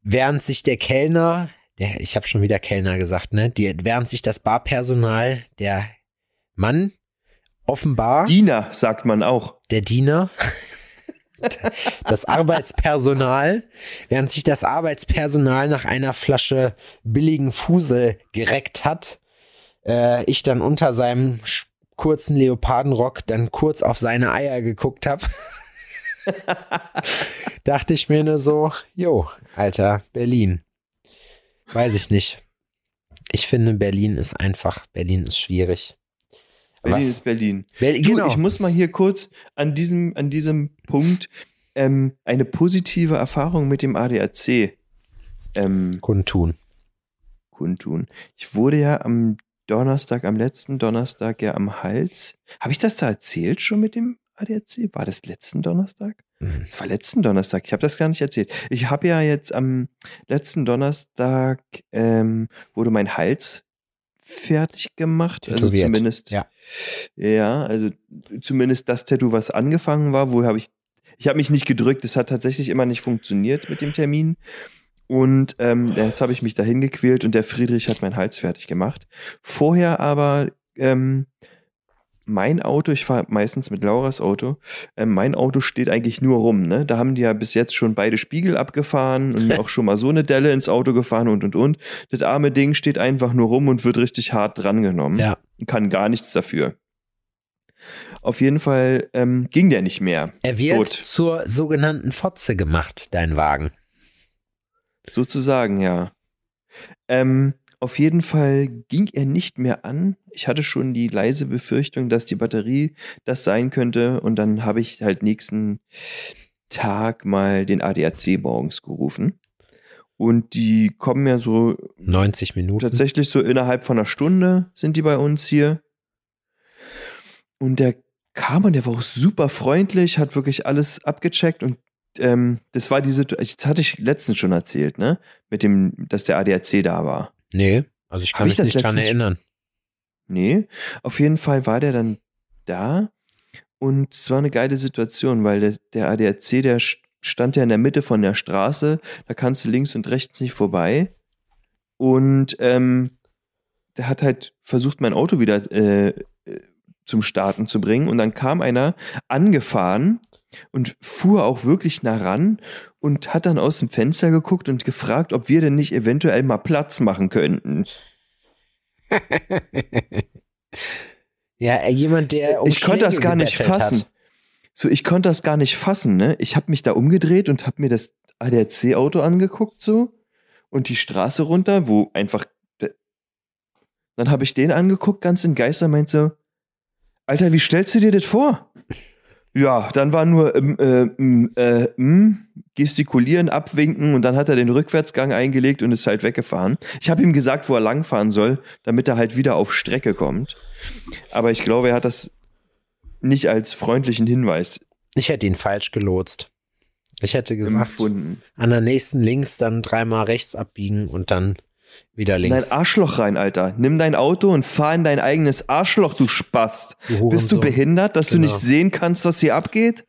während sich der Kellner, der, ich habe schon wieder Kellner gesagt, ne, die, während sich das Barpersonal, der Mann, offenbar, Diener sagt man auch. der Diener, das Arbeitspersonal, während sich das Arbeitspersonal nach einer Flasche billigen Fusel gereckt hat, äh, ich dann unter seinem kurzen Leopardenrock dann kurz auf seine Eier geguckt habe, [LAUGHS] dachte ich mir nur so, jo, Alter, Berlin. Weiß ich nicht. Ich finde, Berlin ist einfach, Berlin ist schwierig. Berlin Was? ist Berlin. Berlin, Du, genau. ich muss mal hier kurz an diesem, an diesem Punkt ähm, eine positive Erfahrung mit dem ADAC ähm, kundtun. kundtun. Ich wurde ja am Donnerstag, am letzten Donnerstag ja am Hals. Habe ich das da erzählt schon mit dem ADAC? War das letzten Donnerstag? Mhm. Das war letzten Donnerstag. Ich habe das gar nicht erzählt. Ich habe ja jetzt am letzten Donnerstag ähm, wurde mein Hals fertig gemacht. Also Tätowiert. zumindest. Ja. Ja, also zumindest das Tattoo, was angefangen war, wo habe ich. Ich habe mich nicht gedrückt. Es hat tatsächlich immer nicht funktioniert mit dem Termin. Und ähm, jetzt habe ich mich dahin gequält und der Friedrich hat meinen Hals fertig gemacht. Vorher aber ähm, mein Auto, ich fahre meistens mit Lauras Auto, ähm, mein Auto steht eigentlich nur rum. Ne? Da haben die ja bis jetzt schon beide Spiegel abgefahren und [LAUGHS] auch schon mal so eine Delle ins Auto gefahren und und und. Das arme Ding steht einfach nur rum und wird richtig hart drangenommen. Ja. Kann gar nichts dafür. Auf jeden Fall ähm, ging der nicht mehr. Er wird Tot. zur sogenannten Fotze gemacht, dein Wagen. Sozusagen, ja. Ähm, auf jeden Fall ging er nicht mehr an. Ich hatte schon die leise Befürchtung, dass die Batterie das sein könnte. Und dann habe ich halt nächsten Tag mal den ADAC morgens gerufen. Und die kommen ja so 90 Minuten. Tatsächlich so innerhalb von einer Stunde sind die bei uns hier. Und der kam und der war auch super freundlich, hat wirklich alles abgecheckt und ähm, das war die Situation, das hatte ich letztens schon erzählt, ne? Mit dem, dass der ADAC da war. Nee, also ich Hab kann ich mich das nicht dran letztens- erinnern. Nee, auf jeden Fall war der dann da und es war eine geile Situation, weil der, der ADAC, der st- stand ja in der Mitte von der Straße, da kannst du links und rechts nicht vorbei. Und ähm, der hat halt versucht, mein Auto wieder äh, äh zum Starten zu bringen. Und dann kam einer angefahren und fuhr auch wirklich nah ran und hat dann aus dem Fenster geguckt und gefragt, ob wir denn nicht eventuell mal Platz machen könnten. [LAUGHS] ja, jemand, der um Ich konnte das gar nicht fassen. Hat. So, ich konnte das gar nicht fassen, ne? Ich habe mich da umgedreht und habe mir das ADAC-Auto angeguckt, so, und die Straße runter, wo einfach. Dann habe ich den angeguckt, ganz in Geister, meint so, Alter, wie stellst du dir das vor? Ja, dann war nur ähm, äh, äh, gestikulieren, abwinken und dann hat er den Rückwärtsgang eingelegt und ist halt weggefahren. Ich habe ihm gesagt, wo er langfahren soll, damit er halt wieder auf Strecke kommt. Aber ich glaube, er hat das nicht als freundlichen Hinweis. Ich hätte ihn falsch gelotst. Ich hätte gesagt, empfunden. an der nächsten links dann dreimal rechts abbiegen und dann wieder links. Dein Arschloch rein, Alter. Nimm dein Auto und fahr in dein eigenes Arschloch, du Spast. Du Bist du behindert, dass genau. du nicht sehen kannst, was hier abgeht?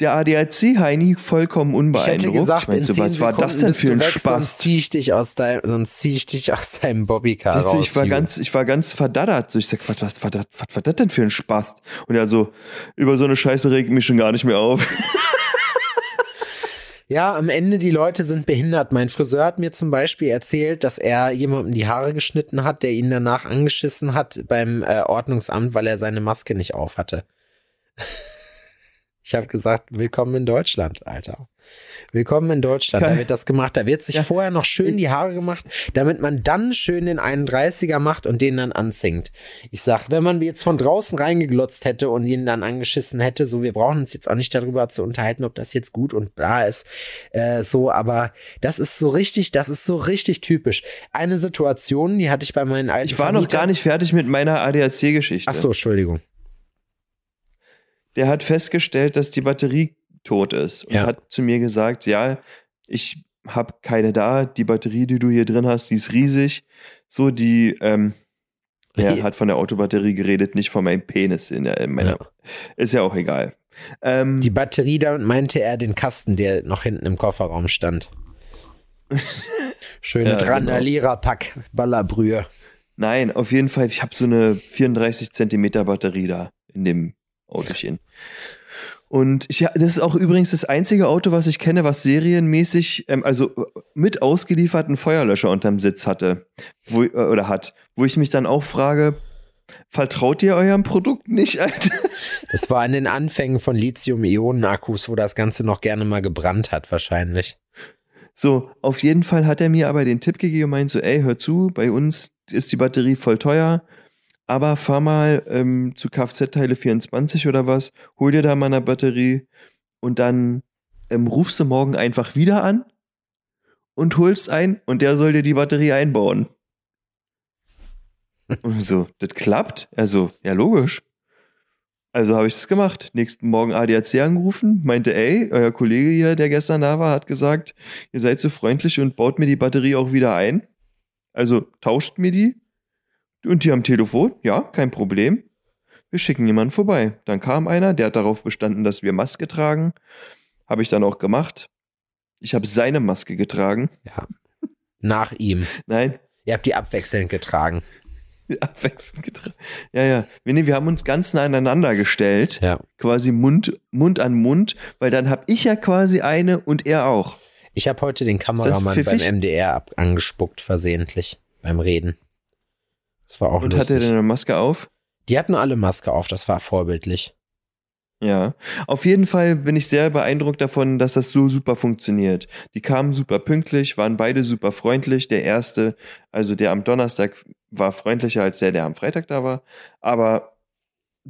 Der ADAC-Heini vollkommen unbeeindruckt. Ich hätte gesagt, in so, was war das denn für ein weg, Spaß? Sonst ziehe ich dich aus deinem, sonst zieh ich dich aus deinem Bobbycar raus. Ich war you. ganz, ich war ganz verdaddert. Ich sag, was, was, was, was, was war das denn für ein Spaß? Und er so, über so eine Scheiße regt mich schon gar nicht mehr auf. [LAUGHS] Ja, am Ende die Leute sind behindert. Mein Friseur hat mir zum Beispiel erzählt, dass er jemandem die Haare geschnitten hat, der ihn danach angeschissen hat beim äh, Ordnungsamt, weil er seine Maske nicht auf hatte. [LAUGHS] ich habe gesagt, willkommen in Deutschland, Alter. Willkommen in Deutschland. Da wird das gemacht. Da wird sich ja. vorher noch schön die Haare gemacht, damit man dann schön den 31er macht und den dann anzinkt. Ich sag, wenn man jetzt von draußen reingeglotzt hätte und ihn dann angeschissen hätte, so, wir brauchen uns jetzt auch nicht darüber zu unterhalten, ob das jetzt gut und bla ist, äh, so, aber das ist so richtig, das ist so richtig typisch. Eine Situation, die hatte ich bei meinen alten Ich war Vermieter. noch gar nicht fertig mit meiner ADAC-Geschichte. Ach so, Entschuldigung. Der hat festgestellt, dass die Batterie tot ist. Und ja. hat zu mir gesagt, ja, ich habe keine da, die Batterie, die du hier drin hast, die ist riesig. So, die, ähm, er hat von der Autobatterie geredet, nicht von meinem Penis in, der, in meiner. Ja. Ist ja auch egal. Ähm, die Batterie, damit meinte er den Kasten, der noch hinten im Kofferraum stand. [LAUGHS] Schöne ja, Tranalierer-Pack, genau. Ballerbrühe. Nein, auf jeden Fall, ich habe so eine 34 Zentimeter Batterie da in dem Autochen. Und ich, das ist auch übrigens das einzige Auto, was ich kenne, was serienmäßig, ähm, also mit ausgelieferten Feuerlöscher unterm Sitz hatte wo, äh, oder hat, wo ich mich dann auch frage, vertraut ihr eurem Produkt nicht? Alter? Das war in den Anfängen von Lithium-Ionen-Akkus, wo das Ganze noch gerne mal gebrannt hat, wahrscheinlich. So, auf jeden Fall hat er mir aber den Tipp gegeben und meint so, ey, hör zu, bei uns ist die Batterie voll teuer aber fahr mal ähm, zu Kfz-Teile 24 oder was, hol dir da mal eine Batterie und dann ähm, rufst du morgen einfach wieder an und holst ein und der soll dir die Batterie einbauen. [LAUGHS] Und so, das klappt? Also, ja, logisch. Also habe ich es gemacht. Nächsten Morgen ADAC angerufen, meinte, ey, euer Kollege hier, der gestern da war, hat gesagt, ihr seid so freundlich und baut mir die Batterie auch wieder ein. Also tauscht mir die und die am Telefon, ja, kein Problem. Wir schicken jemanden vorbei. Dann kam einer, der hat darauf bestanden, dass wir Maske tragen. Habe ich dann auch gemacht. Ich habe seine Maske getragen. Ja. Nach ihm. Nein. Ihr habt die abwechselnd getragen. Abwechselnd getragen. Ja, ja. Wir, nee, wir haben uns ganz nah aneinander gestellt. Ja. Quasi Mund, Mund an Mund, weil dann habe ich ja quasi eine und er auch. Ich habe heute den Kameramann beim MDR angespuckt, versehentlich, beim Reden. Das war auch Und lustig. hat er denn eine Maske auf? Die hatten alle Maske auf, das war vorbildlich. Ja, auf jeden Fall bin ich sehr beeindruckt davon, dass das so super funktioniert. Die kamen super pünktlich, waren beide super freundlich. Der erste, also der am Donnerstag, war freundlicher als der, der am Freitag da war. Aber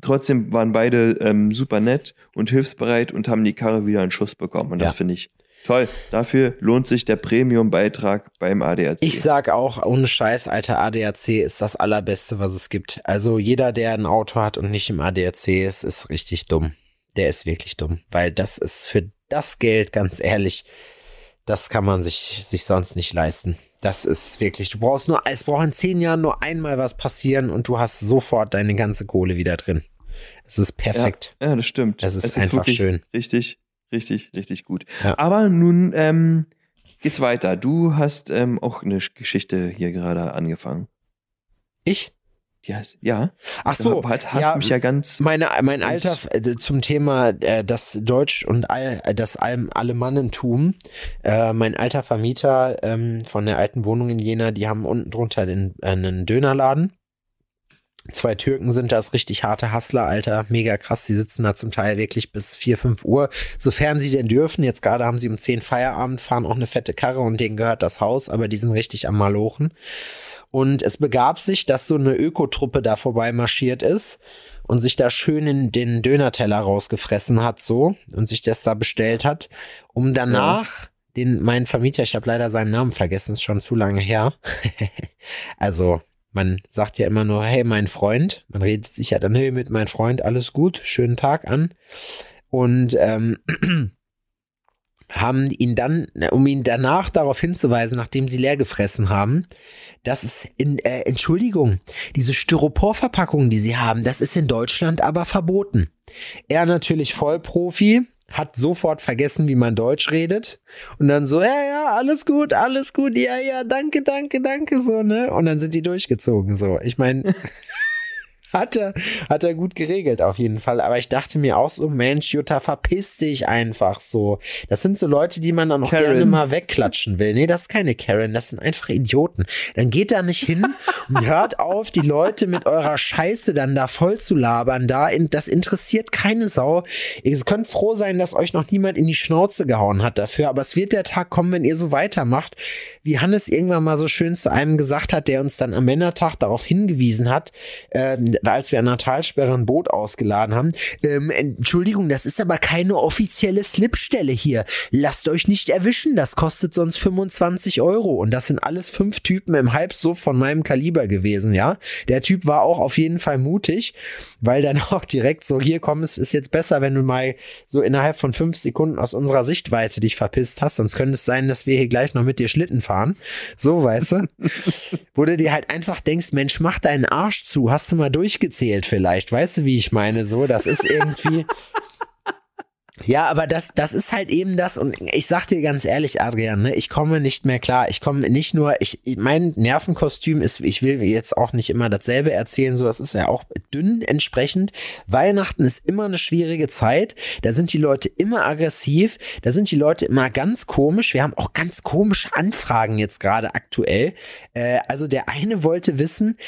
trotzdem waren beide ähm, super nett und hilfsbereit und haben die Karre wieder in Schuss bekommen. Und das finde ich Toll, dafür lohnt sich der Premium-Beitrag beim ADAC. Ich sag auch, ohne Scheiß, alter ADAC ist das allerbeste, was es gibt. Also jeder, der ein Auto hat und nicht im ADAC ist, ist richtig dumm. Der ist wirklich dumm, weil das ist für das Geld, ganz ehrlich, das kann man sich, sich sonst nicht leisten. Das ist wirklich, du brauchst nur, es braucht in zehn Jahren nur einmal was passieren und du hast sofort deine ganze Kohle wieder drin. Es ist perfekt. Ja, ja das stimmt. Es ist, es ist einfach schön. Richtig, Richtig, richtig gut. Ja. Aber nun ähm, geht's weiter. Du hast ähm, auch eine Geschichte hier gerade angefangen. Ich? Ja, ja. Ach so, Du hast, hast ja, mich ja ganz. Meine, mein Alter äh, zum Thema äh, das Deutsch und all, äh, das Al Alemannentum. Äh, mein alter Vermieter ähm, von der alten Wohnung in Jena, die haben unten drunter den, äh, einen Dönerladen. Zwei Türken sind das, richtig harte Hustler, Alter, mega krass. Die sitzen da zum Teil wirklich bis 4, 5 Uhr, sofern sie denn dürfen. Jetzt gerade haben sie um 10 Feierabend, fahren auch eine fette Karre und denen gehört das Haus, aber die sind richtig am Malochen. Und es begab sich, dass so eine Ökotruppe da vorbei marschiert ist und sich da schön in den Dönerteller rausgefressen hat, so, und sich das da bestellt hat, um danach den, meinen Vermieter, ich habe leider seinen Namen vergessen, ist schon zu lange her. [LAUGHS] also, man sagt ja immer nur, hey, mein Freund. Man redet sich ja dann, hey, mit meinem Freund, alles gut, schönen Tag an. Und ähm, [CLEARS THROAT] haben ihn dann, um ihn danach darauf hinzuweisen, nachdem sie leer gefressen haben, dass es in, äh, Entschuldigung, diese Styroporverpackungen, die sie haben, das ist in Deutschland aber verboten. Er natürlich Vollprofi, hat sofort vergessen, wie man Deutsch redet und dann so, ja, ja, alles gut, alles gut, ja, ja, danke, danke, danke, so, ne? Und dann sind die durchgezogen, so. Ich meine, [LAUGHS] hat er, hat er gut geregelt auf jeden Fall. Aber ich dachte mir auch so, Mensch, Jutta, verpiss dich einfach so. Das sind so Leute, die man dann auch Karen. gerne mal wegklatschen will. Nee, das ist keine Karen, das sind einfach Idioten. Dann geht da nicht hin [LAUGHS] und hört auf, die Leute mit eurer Scheiße dann da voll zu labern. Da, das interessiert keine Sau. Ihr könnt froh sein, dass euch noch niemand in die Schnauze gehauen hat dafür. Aber es wird der Tag kommen, wenn ihr so weitermacht, wie Hannes irgendwann mal so schön zu einem gesagt hat, der uns dann am Männertag darauf hingewiesen hat, ähm, als wir an der Talsperre ein Boot ausgeladen haben. Ähm, Entschuldigung, das ist aber keine offizielle Slipstelle hier. Lasst euch nicht erwischen, das kostet sonst 25 Euro. Und das sind alles fünf Typen im Halbsuff von meinem Kaliber gewesen, ja. Der Typ war auch auf jeden Fall mutig, weil dann [LAUGHS] auch direkt so, hier komm, es ist jetzt besser, wenn du mal so innerhalb von fünf Sekunden aus unserer Sichtweite dich verpisst hast, sonst könnte es sein, dass wir hier gleich noch mit dir Schlitten fahren. So, weißt du? [LAUGHS] Wo du dir halt einfach denkst, Mensch, mach deinen Arsch zu, hast du mal durchgezählt vielleicht, weißt du, wie ich meine? So, das ist irgendwie. [LAUGHS] Ja, aber das, das ist halt eben das und ich sag dir ganz ehrlich, Adrian, ne, ich komme nicht mehr klar. Ich komme nicht nur, ich, mein Nervenkostüm ist, ich will jetzt auch nicht immer dasselbe erzählen, so, das ist ja auch dünn entsprechend. Weihnachten ist immer eine schwierige Zeit. Da sind die Leute immer aggressiv. Da sind die Leute immer ganz komisch. Wir haben auch ganz komische Anfragen jetzt gerade aktuell. Äh, also der eine wollte wissen,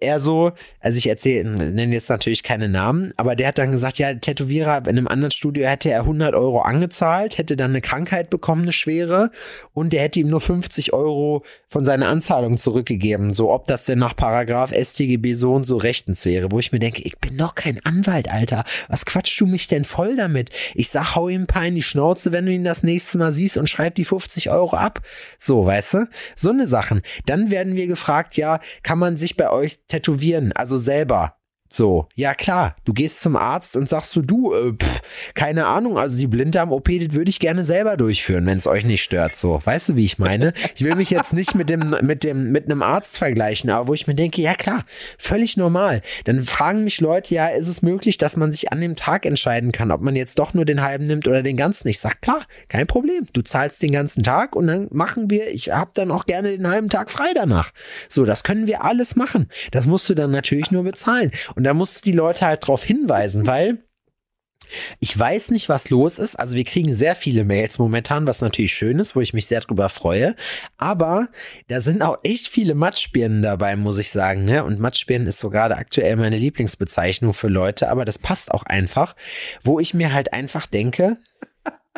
er so, also ich erzähle, nenne jetzt natürlich keine Namen, aber der hat dann gesagt, ja, Tätowierer in einem anderen Studio hätte er 100 Euro angezahlt, hätte dann eine Krankheit bekommen, eine schwere, und der hätte ihm nur 50 Euro von seiner Anzahlung zurückgegeben, so ob das denn nach Paragraph StGB so und so rechtens wäre, wo ich mir denke, ich bin doch kein Anwalt, Alter, was quatschst du mich denn voll damit? Ich sag, hau ihm ein paar in die Schnauze, wenn du ihn das nächste Mal siehst und schreib die 50 Euro ab. So, weißt du? So eine Sachen. Dann werden wir gefragt, ja, kann man sich bei euch tätowieren, also selber. So, ja klar, du gehst zum Arzt und sagst so, du, äh, pff, keine Ahnung, also die Blinddarm-OP, das würde ich gerne selber durchführen, wenn es euch nicht stört, so. Weißt du, wie ich meine? Ich will mich jetzt nicht mit dem, mit dem, mit einem Arzt vergleichen, aber wo ich mir denke, ja klar, völlig normal. Dann fragen mich Leute, ja, ist es möglich, dass man sich an dem Tag entscheiden kann, ob man jetzt doch nur den halben nimmt oder den ganzen? Ich sag, klar, kein Problem. Du zahlst den ganzen Tag und dann machen wir, ich hab dann auch gerne den halben Tag frei danach. So, das können wir alles machen. Das musst du dann natürlich nur bezahlen. Und da musst du die Leute halt drauf hinweisen, weil ich weiß nicht, was los ist. Also wir kriegen sehr viele Mails momentan, was natürlich schön ist, wo ich mich sehr drüber freue. Aber da sind auch echt viele Matschbirnen dabei, muss ich sagen. Ne? Und Matschbirnen ist so gerade aktuell meine Lieblingsbezeichnung für Leute, aber das passt auch einfach, wo ich mir halt einfach denke,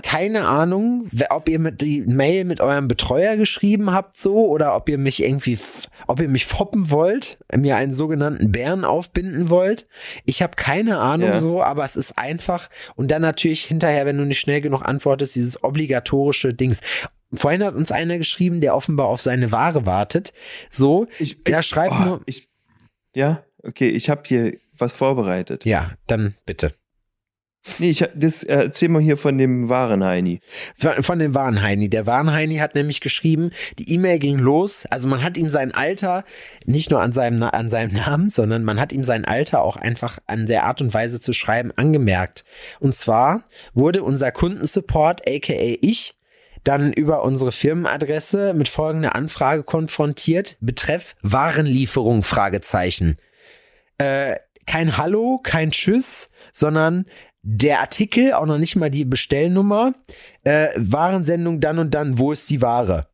keine Ahnung, ob ihr mit die Mail mit eurem Betreuer geschrieben habt so oder ob ihr mich irgendwie, ob ihr mich foppen wollt, mir einen sogenannten Bären aufbinden wollt. Ich habe keine Ahnung Ja. so, aber es ist einfach und dann natürlich hinterher, wenn du nicht schnell genug antwortest, dieses obligatorische Dings. Vorhin hat uns einer geschrieben, der offenbar auf seine Ware wartet. So, Ich, der schreibt oh, nur. Ich, ja, okay, ich habe hier was vorbereitet. Ja, dann bitte. Nee, ich, das, äh, erzähl mal hier von dem wahren Heini. Von, von dem wahren Heini. Der wahren Heini hat nämlich geschrieben, die E-Mail ging los. Also man hat ihm sein Alter nicht nur an seinem, an seinem Namen, sondern man hat ihm sein Alter auch einfach an der Art und Weise zu schreiben angemerkt. Und zwar wurde unser Kundensupport, aka ich, dann über unsere Firmenadresse mit folgender Anfrage konfrontiert. Betreff Warenlieferung, Fragezeichen. Äh, kein Hallo, kein Tschüss, sondern der Artikel, auch noch nicht mal die Bestellnummer, äh, Warensendung dann und dann, wo ist die Ware?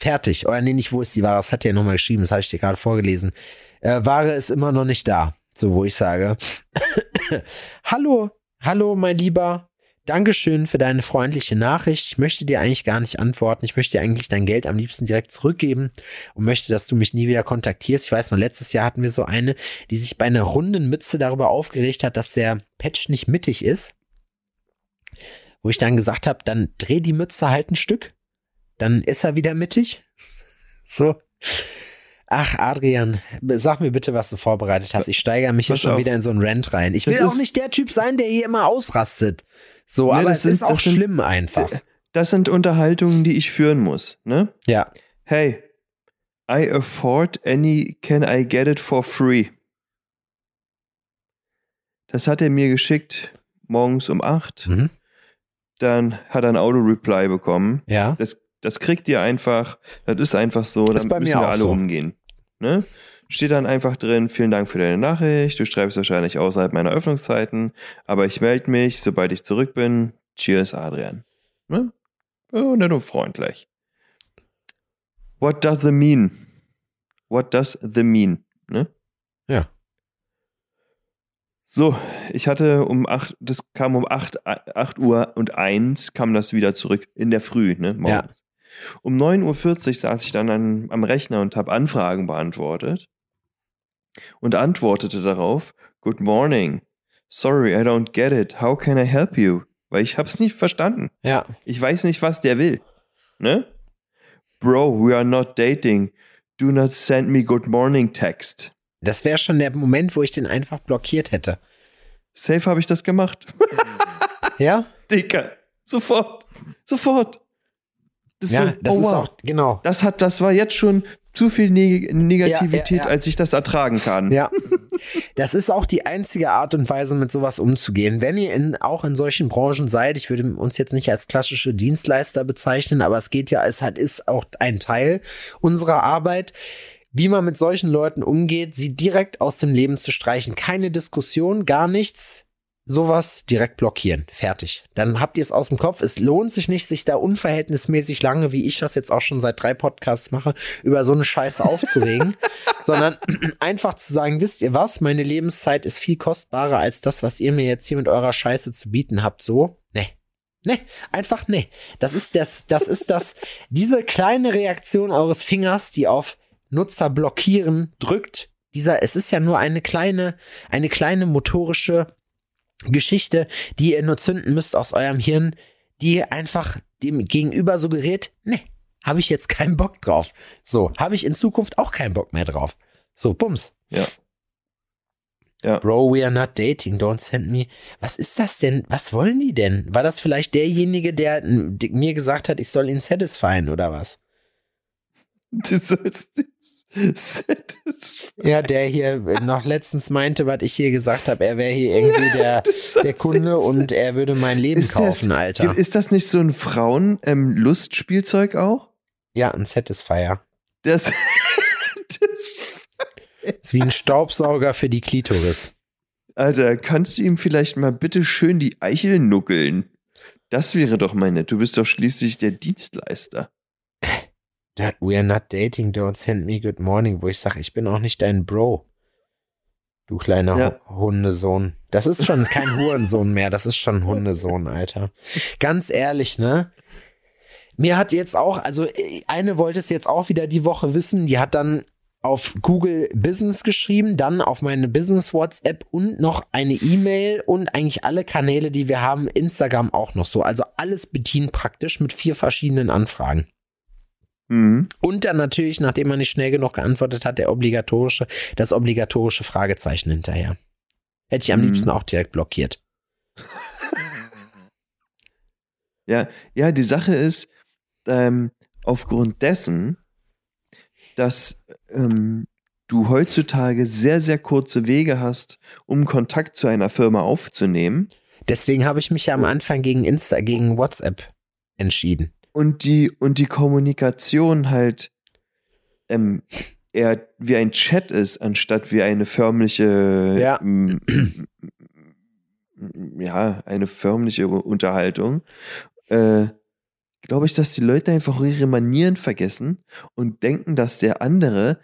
Fertig. Oder nee, nicht wo ist die Ware, das hat er nochmal geschrieben, das habe ich dir gerade vorgelesen. Äh, Ware ist immer noch nicht da. So, wo ich sage, [COUGHS] hallo, hallo, mein Lieber, Dankeschön für deine freundliche Nachricht. Ich möchte dir eigentlich gar nicht antworten. Ich möchte dir eigentlich dein Geld am liebsten direkt zurückgeben und möchte, dass du mich nie wieder kontaktierst. Ich weiß noch, letztes Jahr hatten wir so eine, die sich bei einer runden Mütze darüber aufgeregt hat, dass der Patch nicht mittig ist. Wo ich dann gesagt habe, dann dreh die Mütze halt ein Stück. Dann ist er wieder mittig. [LAUGHS] So. Ach, Adrian, sag mir bitte, was du vorbereitet hast. Ich steigere mich hier schon auf. wieder in so einen Rant rein. Ich will auch nicht der Typ sein, der hier immer ausrastet. So, nee, aber es sind, ist auch schlimm sind, einfach. Das sind Unterhaltungen, die ich führen muss, ne? Ja. Hey, I afford any, can I get it for free? Das hat er mir geschickt morgens um 8. Mhm. Dann hat er ein Auto-Reply bekommen. Ja. Das das kriegt ihr einfach, das ist einfach so, das dann müssen wir alle so. umgehen. Ne? Steht dann einfach drin, vielen Dank für deine Nachricht, du schreibst wahrscheinlich außerhalb meiner Öffnungszeiten, aber ich melde mich, sobald ich zurück bin. Cheers, Adrian. Ne? Oh, und freundlich. What does the mean? What does the mean? Ne? Ja. So, ich hatte um 8, das kam um 8, 8 Uhr und 1 kam das wieder zurück in der Früh, ne? Morgens. Ja. Um 9.40 Uhr saß ich dann an, am Rechner und habe Anfragen beantwortet und antwortete darauf, Good morning. Sorry, I don't get it. How can I help you? Weil ich hab's nicht verstanden. Ja. Ich weiß nicht, was der will. Ne? Bro, we are not dating. Do not send me good morning text. Das wäre schon der Moment, wo ich den einfach blockiert hätte. Safe habe ich das gemacht. [LAUGHS] ja? Dicker. Sofort. Sofort. Das ja, so, das oh, ist auch, genau. Das hat, das war jetzt schon zu viel Neg Negativität, ja, ja, ja. als ich das ertragen kann. Ja. Das ist auch die einzige Art und Weise, mit sowas umzugehen. Wenn ihr in, auch in solchen Branchen seid, ich würde uns jetzt nicht als klassische Dienstleister bezeichnen, aber es geht ja, es hat, ist auch ein Teil unserer Arbit wie man mit solchen Leuten umgeht, sie direkt aus dem Leben zu streichen. Keine Diskussion, gar nichts sowas direkt blockieren. Fertig. Dann habt ihr es aus dem Kopf. Es lohnt sich nicht, sich da unverhältnismäßig lange, wie ich das jetzt auch schon seit drei Podcasts mache, über so eine Scheiße aufzuregen, [LAUGHS] sondern [CLEARS THROAT] einfach zu sagen, wisst ihr was? Meine Lebenszeit ist viel kostbarer als das, was ihr mir jetzt hier mit eurer Scheiße zu bieten habt. So, ne. Ne, einfach ne. Das ist das, das ist das, diese kleine Reaktion eures Fingers, die auf Nutzer blockieren drückt. Dieser, es ist ja nur eine kleine, eine kleine motorische Geschichte, die ihr nur zünden müsst aus eurem Hirn, die einfach dem Gegenüber suggeriert, ne, habe ich jetzt keinen Bock drauf. So, habe ich in Zukunft auch keinen Bock mehr drauf. So, bums. Ja. Ja. Bro, we are not dating, don't send me. Was ist das denn? Was wollen die denn? War das vielleicht derjenige, der mir gesagt hat, ich soll ihn satisfyen oder was? Du sollst ja, der hier noch letztens meinte, was ich hier gesagt habe, er wäre hier irgendwie der, [LAUGHS] der Kunde und er würde mein Leben ist kaufen, das, Alter. Ist das nicht so ein Frauen-Lustspielzeug ähm, auch? Ja, ein Satisfier. Das, [LAUGHS] das [LAUGHS] ist wie ein Staubsauger für die Klitoris. Alter, kannst du ihm vielleicht mal bitte schön die Eichel nuckeln? Das wäre doch mal nett. Du bist doch schließlich der Dienstleister. We are not dating, don't send me good morning, wo ich sage, ich bin auch nicht dein Bro. Du kleiner ja. Hundesohn. Das ist schon kein [LAUGHS] Hurensohn mehr, das ist schon Hundesohn, Alter. Ganz ehrlich, ne? Mir hat jetzt auch, also eine wollte es jetzt auch wieder die Woche wissen, die hat dann auf Google Business geschrieben, dann auf meine Business WhatsApp und noch eine E-Mail und eigentlich alle Kanäle, die wir haben, Instagram auch noch so. Also alles bedient praktisch mit vier verschiedenen Anfragen. Mhm. Und dann natürlich, nachdem man nicht schnell genug geantwortet hat, der obligatorische, das obligatorische Fragezeichen hinterher. Hätte ich am mhm. liebsten auch direkt blockiert. [LAUGHS] Ja, ja, die Sache ist, ähm, aufgrund dessen, dass ähm, du heutzutage sehr, sehr kurze Wege hast, um Kontakt zu einer Firma aufzunehmen. Deswegen habe ich mich ja am Anfang gegen Insta, gegen WhatsApp entschieden. Und die, und die Kommunikation halt ähm, eher wie ein Chat ist, anstatt wie eine förmliche, Ja. ähm, ja, eine förmliche Unterhaltung, äh, glaube ich, dass die Leute einfach ihre Manieren vergessen und denken, dass der andere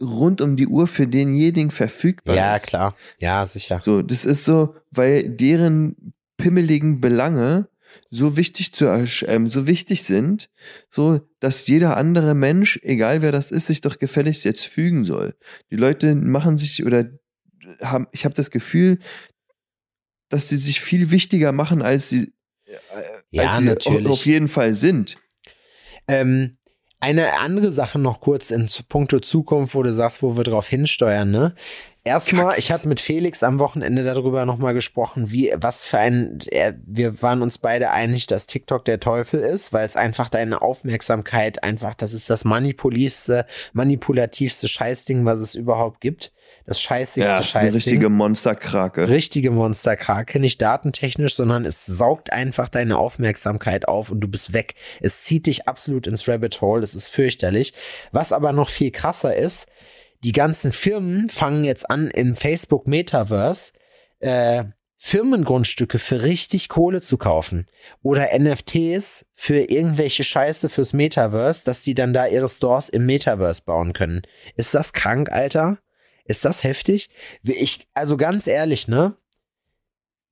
rund um die Uhr für denjenigen verfügbar Ja, ist. klar. Ja, sicher. So, das ist so, weil deren pimmeligen Belange so wichtig zu ähm, so wichtig sind, so dass jeder andere Mensch, egal wer das ist, sich doch gefälligst jetzt fügen soll. Die Leute machen sich oder haben, ich habe das Gefühl, dass sie sich viel wichtiger machen, als sie, äh, Ja, als sie natürlich. auf jeden Fall sind. Ähm, eine andere Sache noch kurz in puncto Zukunft, wo du sagst, wo wir drauf hinsteuern, ne? Erstmal, ich habe mit Felix am Wochenende darüber nochmal gesprochen, wie, was für ein, er, wir waren uns beide einig, dass TikTok der Teufel ist, weil es einfach deine Aufmerksamkeit einfach, das ist das manipulativste, manipulativste Scheißding, was es überhaupt gibt. Das scheißigste Ja, das ist eine Scheißding richtige Monsterkrake. richtige Monsterkrake, nicht datentechnisch, sondern es saugt einfach deine Aufmerksamkeit auf und du bist weg. Es zieht dich absolut ins Rabbit Hole, es ist fürchterlich. Was aber noch viel krasser ist, die ganzen Firmen fangen jetzt an im Facebook Metaverse äh, Firmengrundstücke für richtig Kohle zu kaufen oder NFTs für irgendwelche Scheiße fürs Metaverse, dass die dann da ihre Stores im Metaverse bauen können. Ist das krank, Alter? Ist das heftig? Ich, also ganz ehrlich, ne?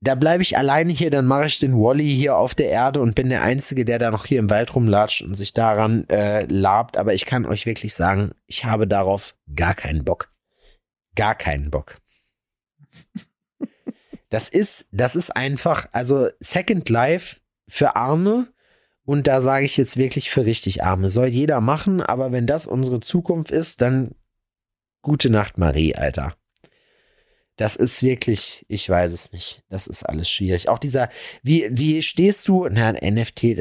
Da bleibe ich alleine hier, dann mache ich den Wally hier auf der Erde und bin der Einzige, der da noch hier im Wald rumlatscht und sich daran äh, labt. Aber ich kann euch wirklich sagen, ich habe darauf gar keinen Bock. Gar keinen Bock. [LAUGHS] Das ist, das ist einfach, also Second Life für Arme und da sage ich jetzt wirklich für richtig Arme. Soll jeder machen, aber wenn das unsere Zukunft ist, dann gute Nacht, Marie, Alter. Das ist wirklich, ich weiß es nicht. Das ist alles schwierig. Auch dieser, wie, wie stehst du, na, ein NFT,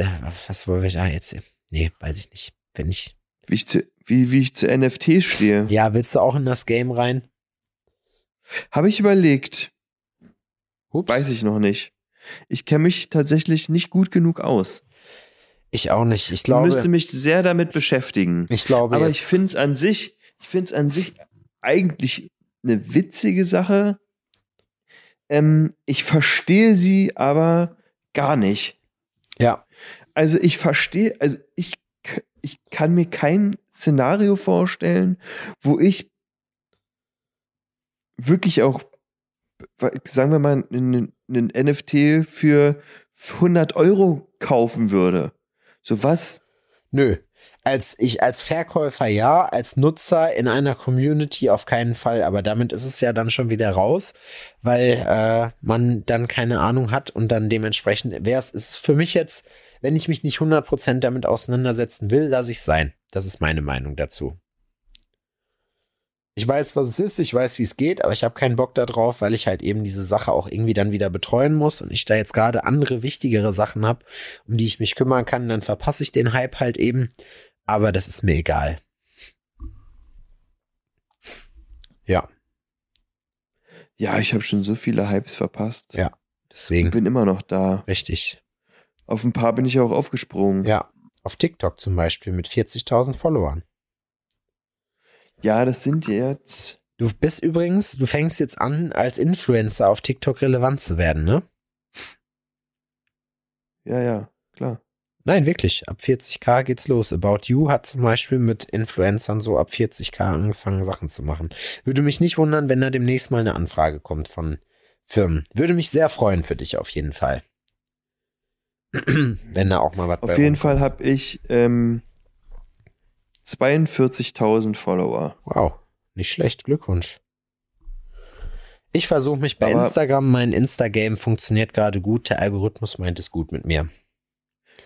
was wollen wir da jetzt? Nee, weiß ich nicht. Wenn ich, Wie ich zu, wie, wie ich zu NFT stehe. ja, willst du auch in das Game rein? Habe ich überlegt. Ups. Weiß ich noch nicht. Ich kenne mich tatsächlich nicht gut genug aus. Ich auch nicht. Ich Ich glaube, müsste mich sehr damit beschäftigen. ich glaube, Aber jetzt, ich finde es an sich, ich finde es an sich eigentlich eine witzige Sache. Ähm, ich verstehe sie aber gar nicht. ja, Also ich verstehe, also ich, ich kann mir kein Szenario vorstellen, wo ich wirklich auch, sagen wir mal, einen, einen NFT für 100 Euro kaufen würde. So was? nö. Als ich, als Verkäufer ja, als Nutzer in einer Community auf keinen Fall, aber damit ist es ja dann schon wieder raus, weil äh, man dann keine Ahnung hat und dann dementsprechend, wer es ist für mich jetzt, wenn ich mich nicht 100% damit auseinandersetzen will, lasse ich sein. Das ist meine Meinung dazu. Ich weiß, was es ist, ich weiß, wie es geht, aber ich habe keinen Bock darauf, weil ich halt eben diese Sache auch irgendwie dann wieder betreuen muss und ich da jetzt gerade andere wichtigere Sachen habe, um die ich mich kümmern kann, dann verpasse ich den Hype halt eben. Aber das ist mir egal. Ja, Ja, ich habe schon so viele Hypes verpasst. Ja. Ich deswegen bin immer noch da. richtig. Auf ein paar bin ich auch aufgesprungen. Ja, auf TikTok zum Beispiel mit 40.000 Followern. Ja, das sind jetzt. Du bist übrigens, du fängst jetzt an, als Influencer auf TikTok relevant zu werden, ne? Ja, ja, klar. Nein, wirklich. Ab 40k geht's los. About You hat zum Beispiel mit Influencern so ab 40k angefangen, Sachen zu machen. Würde mich nicht wundern, wenn da demnächst mal eine Anfrage kommt von Firmen. Würde mich sehr freuen für dich auf jeden Fall. [CLEARS THROAT] wenn da auch mal was Auf jeden. Fall habe ich ähm, 42.000 Follower. Wow, nicht schlecht. Glückwunsch. Ich versuche mich bei Aber- Instagram. Mein Instagame funktioniert gerade gut. Der Algorithmus meint es gut mit mir.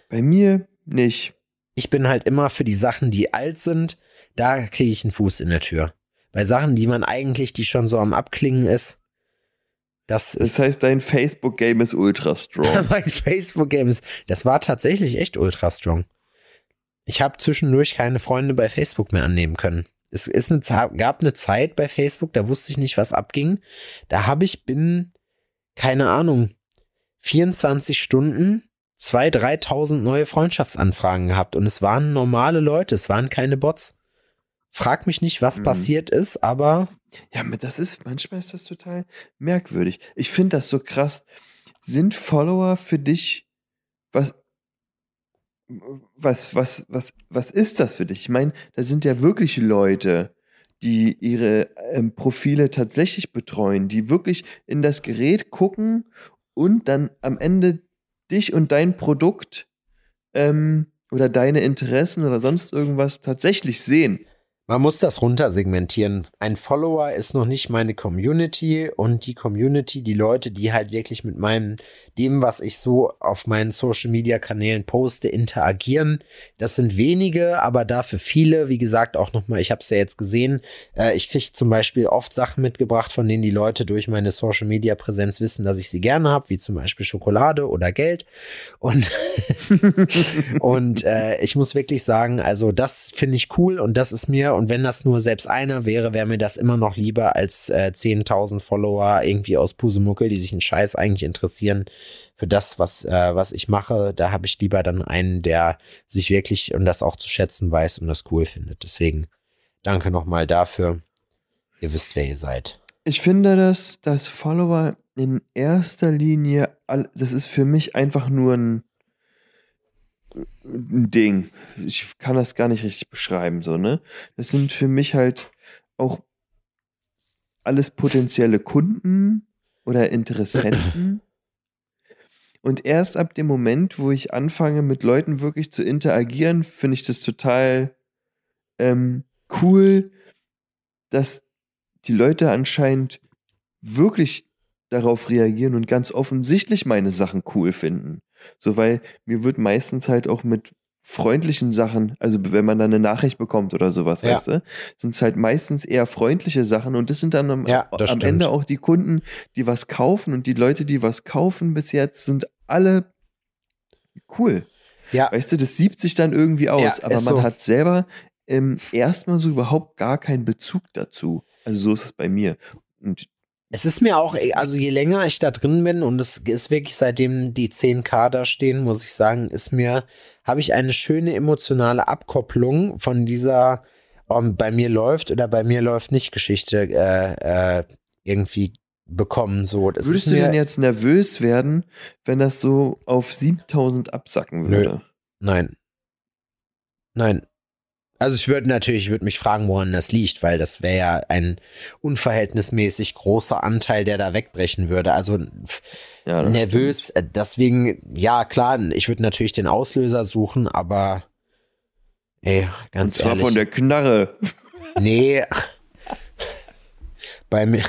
Bei mir nicht. ich bin halt immer für die Sachen, die alt sind, da kriege ich einen Fuß in der Tür. Bei Sachen, die man eigentlich, die schon so am Abklingen ist, Das, Das ist, heißt, dein Facebook-Game ist ultra strong. [LAUGHS] mein Facebook-Game ist, das war tatsächlich echt ultra strong. Ich habe zwischendurch keine Freunde bei Facebook mehr annehmen können. Es ist eine, gab eine Zeit bei Facebook, da wusste ich nicht, was abging. Da habe ich binnen, keine Ahnung, 24 Stunden 2.000, 3.000 neue Freundschaftsanfragen gehabt. Und es waren normale Leute, es waren keine Bots. Frag mich nicht, was Mhm. passiert ist, aber Ja, das ist, manchmal ist das total merkwürdig. Ich finde das so krass. Sind Follower für dich, was, was, was, was, was ist das für dich? Ich meine, da sind ja wirklich Leute, die ihre ähm, Profile tatsächlich betreuen, die wirklich in das Gerät gucken und dann am Ende dich und dein Produkt ähm, oder deine Interessen oder sonst irgendwas tatsächlich sehen. Man muss das runtersegmentieren. Ein Follower ist noch nicht meine Community und die Community, die Leute, die halt wirklich mit meinem, dem, was ich so auf meinen Social Media Kanälen poste, interagieren. Das sind wenige, aber dafür viele. Wie gesagt, auch nochmal, ich habe es ja jetzt gesehen. Äh, ich kriege zum Beispiel oft Sachen mitgebracht, von denen die Leute durch meine Social Media Präsenz wissen, dass ich sie gerne habe, wie zum Beispiel Schokolade oder Geld. Und [LAUGHS] und äh, ich muss wirklich sagen, also das finde ich cool und das ist mir, und wenn das nur selbst einer wäre, wäre mir das immer noch lieber als äh, 10.000 Follower irgendwie aus Pusemuckel, die sich einen Scheiß eigentlich interessieren für das, was, äh, was ich mache. Da habe ich lieber dann einen, der sich wirklich und das auch zu schätzen weiß und das cool findet. Deswegen danke nochmal dafür. Ihr wisst, wer ihr seid. Ich finde, dass, dass Follower in erster Linie, das ist für mich einfach nur ein, ein Ding. Ich kann das gar nicht richtig beschreiben, so, ne? Das sind für mich halt auch alles potenzielle Kunden oder Interessenten. [LAUGHS] Und erst ab dem Moment, wo ich anfange, mit Leuten wirklich zu interagieren, finde ich das total ähm, cool, dass die Leute anscheinend wirklich darauf reagieren und ganz offensichtlich meine Sachen cool finden. So, weil mir wird meistens halt auch mit freundlichen Sachen, also wenn man dann eine Nachricht bekommt oder sowas, Ja. weißt du, sind es halt meistens eher freundliche Sachen und das sind dann am, Ja, das am. Ende auch die Kunden, die was kaufen und die Leute, die was kaufen bis jetzt, sind alle cool. Ja, Weißt du, das siebt sich dann irgendwie aus, Ja, aber man so. hat selber ähm, erstmal so überhaupt gar keinen Bezug dazu. Also so ist es bei mir. Und Es ist mir auch, also je länger ich da drin bin und es ist wirklich seitdem die 10k da stehen, muss ich sagen, ist mir, habe ich eine schöne emotionale Abkopplung von dieser ähm, bei mir läuft oder bei mir läuft nicht Geschichte äh, äh, irgendwie bekommen. So, das würdest du denn jetzt nervös werden, wenn das so auf 7000 absacken Nö. würde? Nein. Nein. Also ich würde natürlich, ich würde mich fragen, woran das liegt, weil das wäre ja ein unverhältnismäßig großer Anteil, der da wegbrechen würde. Also Ja, das nervös. äh, Deswegen, ja, klar, ich würde natürlich den Auslöser suchen, aber ey, Und ganz zwar ehrlich. von der Knarre. nee. [LAUGHS] Bei mir.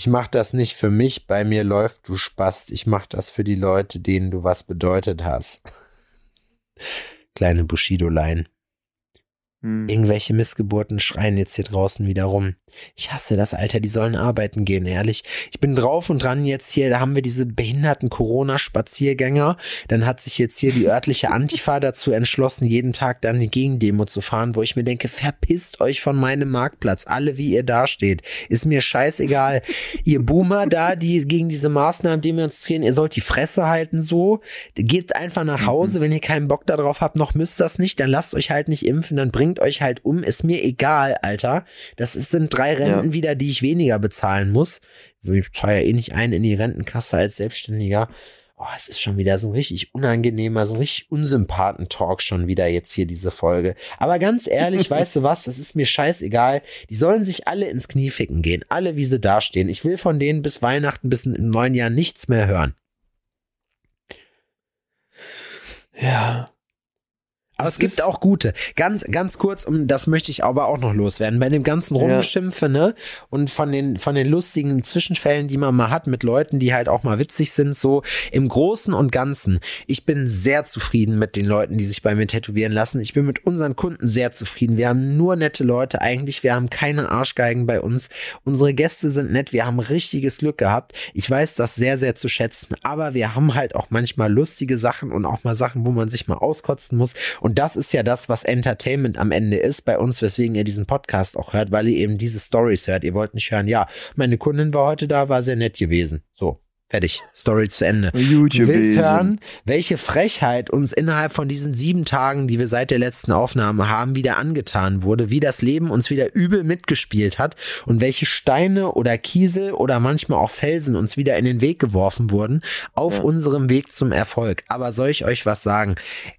Ich mach das nicht für mich, bei mir läuft du Spast. Ich mach das für die Leute, denen du was bedeutet hast. [LAUGHS] Kleine Bushido-Line. Hm. Irgendwelche Missgeburten schreien jetzt hier draußen wieder rum. Ich hasse das, Alter, die sollen arbeiten gehen, ehrlich. Ich bin drauf und dran jetzt hier, da haben wir diese behinderten Corona-Spaziergänger. Dann hat sich jetzt hier die örtliche Antifa [LAUGHS] dazu entschlossen, jeden Tag dann eine Gegendemo zu fahren, wo ich mir denke, verpisst euch von meinem Marktplatz, alle wie ihr dasteht. Ist mir scheißegal. ihr Boomer da, die gegen diese Maßnahmen demonstrieren, ihr sollt die Fresse halten so. Geht einfach nach Hause, wenn ihr keinen Bock darauf habt, noch müsst das nicht, dann lasst euch halt nicht impfen, dann bringt euch halt um. Ist mir egal, Alter. Das ist, sind drei Renten Ja. wieder, die ich weniger bezahlen muss. Ich zahle ja eh nicht ein in die Rentenkasse als Selbstständiger. Oh, es ist schon wieder so ein richtig unangenehmer, so ein richtig Unsympathen-Talk schon wieder jetzt hier diese Folge. Aber ganz ehrlich, [LAUGHS] weißt du was, das ist mir scheißegal. Die sollen sich alle ins Knie ficken gehen. Alle, wie sie dastehen. Ich will von denen bis Weihnachten, bis im neuen Jahr nichts mehr hören. Ja. Aber es gibt auch gute. Ganz, ganz kurz, und das möchte ich aber auch noch loswerden. Bei dem ganzen Ja. Rumgeschimpfe, ne? Und von den, von den lustigen Zwischenfällen, die man mal hat mit Leuten, die halt auch mal witzig sind, so im Großen und Ganzen. Ich bin sehr zufrieden mit den Leuten, die sich bei mir tätowieren lassen. Ich bin mit unseren Kunden sehr zufrieden. Wir haben nur nette Leute eigentlich. Wir haben keine Arschgeigen bei uns. Unsere Gäste sind nett. Wir haben richtiges Glück gehabt. Ich weiß das sehr, sehr zu schätzen. Aber wir haben halt auch manchmal lustige Sachen und auch mal Sachen, wo man sich mal auskotzen muss. Und das ist ja das, was Entertainment am Ende ist bei uns, weswegen ihr diesen Podcast auch hört, weil ihr eben diese Stories hört. Ihr wollt nicht hören, ja, meine Kundin war heute da, war sehr nett gewesen. So, fertig. Story zu Ende. Gut Du willst hören, welche Frechheit uns innerhalb von diesen sieben Tagen, die wir seit der letzten Aufnahme haben, wieder angetan wurde, wie das Leben uns wieder übel mitgespielt hat und welche Steine oder Kiesel oder manchmal auch Felsen uns wieder in den Weg geworfen wurden auf Ja. unserem Weg zum Erfolg. Aber soll ich euch was sagen?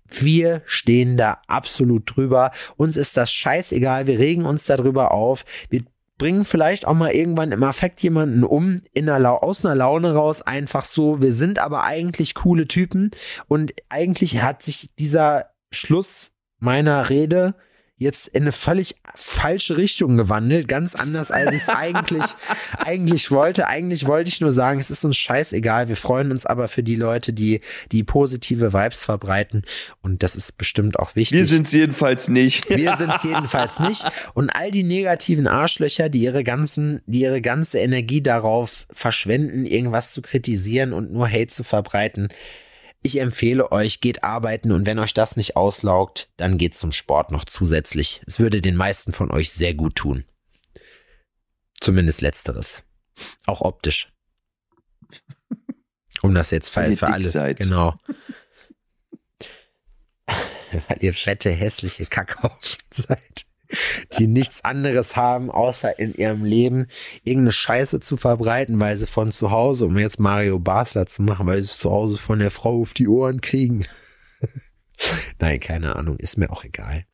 Wir stehen da absolut drüber. Uns ist das scheißegal. Wir regen uns darüber auf. Wir bringen vielleicht auch mal irgendwann im Affekt jemanden um, in einer aus einer Laune raus, einfach so. Wir sind aber eigentlich coole Typen und eigentlich hat sich dieser Schluss meiner Rede jetzt in eine völlig falsche Richtung gewandelt, ganz anders als ich es eigentlich [LAUGHS] eigentlich wollte. Eigentlich wollte ich nur sagen, es ist uns scheißegal. Wir freuen uns aber für die Leute, die die positive Vibes verbreiten und das ist bestimmt auch wichtig. Wir sind es jedenfalls nicht. [LAUGHS] Wir sind es jedenfalls nicht. Und all die negativen Arschlöcher, die ihre ganzen, die ihre ganze Energie darauf verschwenden, irgendwas zu kritisieren und nur Hate zu verbreiten. Ich empfehle euch, geht arbeiten und wenn euch das nicht auslaugt, dann geht zum Sport noch zusätzlich. Es würde den meisten von euch sehr gut tun. Zumindest letzteres. Auch optisch. Um das jetzt für, für alle. seid. Genau. [LAUGHS] Weil ihr fette, hässliche Kackhaufen [LAUGHS] seid, die nichts anderes haben, außer in ihrem Leben irgendeine Scheiße zu verbreiten, weil sie von zu Hause, um jetzt Mario Basler zu machen, weil sie zu Hause von der Frau auf die Ohren kriegen. [LAUGHS] Nein, keine Ahnung, ist mir auch egal.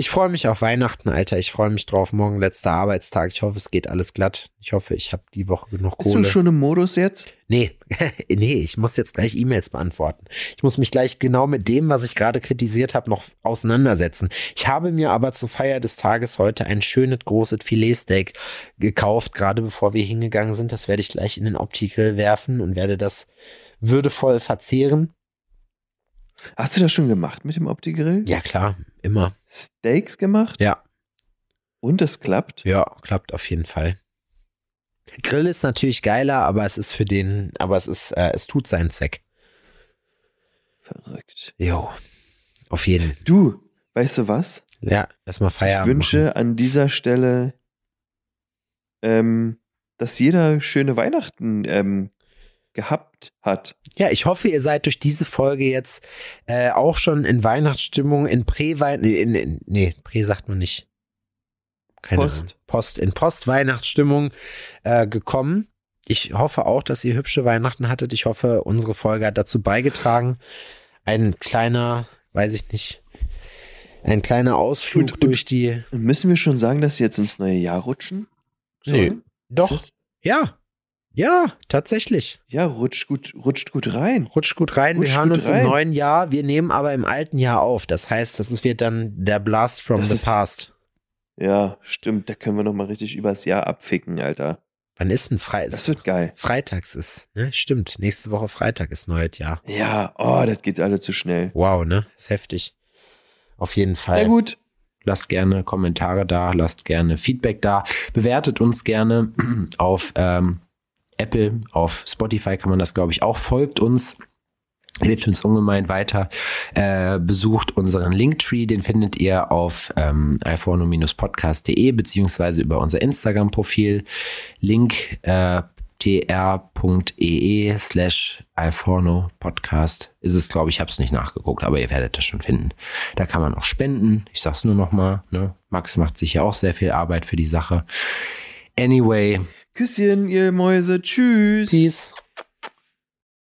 Ich freue mich auf Weihnachten, Alter. Ich freue mich drauf. Morgen letzter Arbeitstag. Ich hoffe, es geht alles glatt. Ich hoffe, ich habe die Woche genug Bist Kohle. du schon im Modus jetzt? Nee, [LAUGHS] nee, ich muss jetzt gleich E-Mails beantworten. Ich muss mich gleich genau mit dem, was ich gerade kritisiert habe, noch auseinandersetzen. Ich habe mir aber zur Feier des Tages heute ein schönes großes Filetsteak gekauft, gerade bevor wir hingegangen sind. Das werde ich gleich in den Optikel werfen und werde das würdevoll verzehren. Hast du das schon gemacht mit dem Opti-Grill? Ja, klar, immer. Steaks gemacht? Ja. Und das klappt? Ja, klappt auf jeden Fall. Grill ist natürlich geiler, aber es ist für den, aber es ist, äh, es tut seinen Zweck. Verrückt. Jo, auf jeden. Du, weißt du was? Ja, erstmal Ich Feierabend. wünsche an dieser Stelle, ähm, dass jeder schöne Weihnachten ähm, gehabt hat. Ja, ich hoffe, ihr seid durch diese Folge jetzt äh, auch schon in Weihnachtsstimmung, in Prä-Weihnachten, nee, in, nee, Prä sagt man nicht. Keine Post. Ahnung. Post, in Post-Weihnachtsstimmung äh, gekommen. Ich hoffe auch, dass ihr hübsche Weihnachten hattet. Ich hoffe, unsere Folge hat dazu beigetragen. Ein kleiner, weiß ich nicht, ein kleiner Ausflug Und- und- durch die. Müssen wir schon sagen, dass sie jetzt ins neue Jahr rutschen? Nee. Doch, ja. Ja, tatsächlich. Ja, rutscht gut, rutscht gut rein. Rutscht gut rein. Rutscht wir hören uns rein. im neuen Jahr. Wir nehmen aber im alten Jahr auf. Das heißt, das wird dann der Blast from Das the ist- past. Ja, stimmt. Da können wir noch mal richtig übers Jahr abficken, Alter. Wann ist denn Freitag? Das wird geil. Freitags ist, ne? Stimmt. Nächste Woche Freitag ist neues Jahr. Ja, oh, das geht alle zu schnell. Wow, ne? Ist heftig. Auf jeden Fall. Na gut. Lasst gerne Kommentare da, lasst gerne Feedback da. Bewertet uns gerne [CLEARS THROAT] auf ähm, Apple, auf Spotify kann man das, glaube ich, auch. Folgt uns. Hilft uns ungemein weiter. Äh, besucht unseren Linktree, den findet ihr auf ähm, alforno-podcast.de beziehungsweise über unser Instagram-Profil. Link äh, tr.ee slash alforno podcast ist es, glaube ich, habe es nicht nachgeguckt, aber ihr werdet das schon finden. Da kann man auch spenden. Ich sag's nur noch mal. Ne? Max macht sich ja auch sehr viel Arbeit für die Sache. Anyway, Küsschen, ihr Mäuse. Tschüss. peace.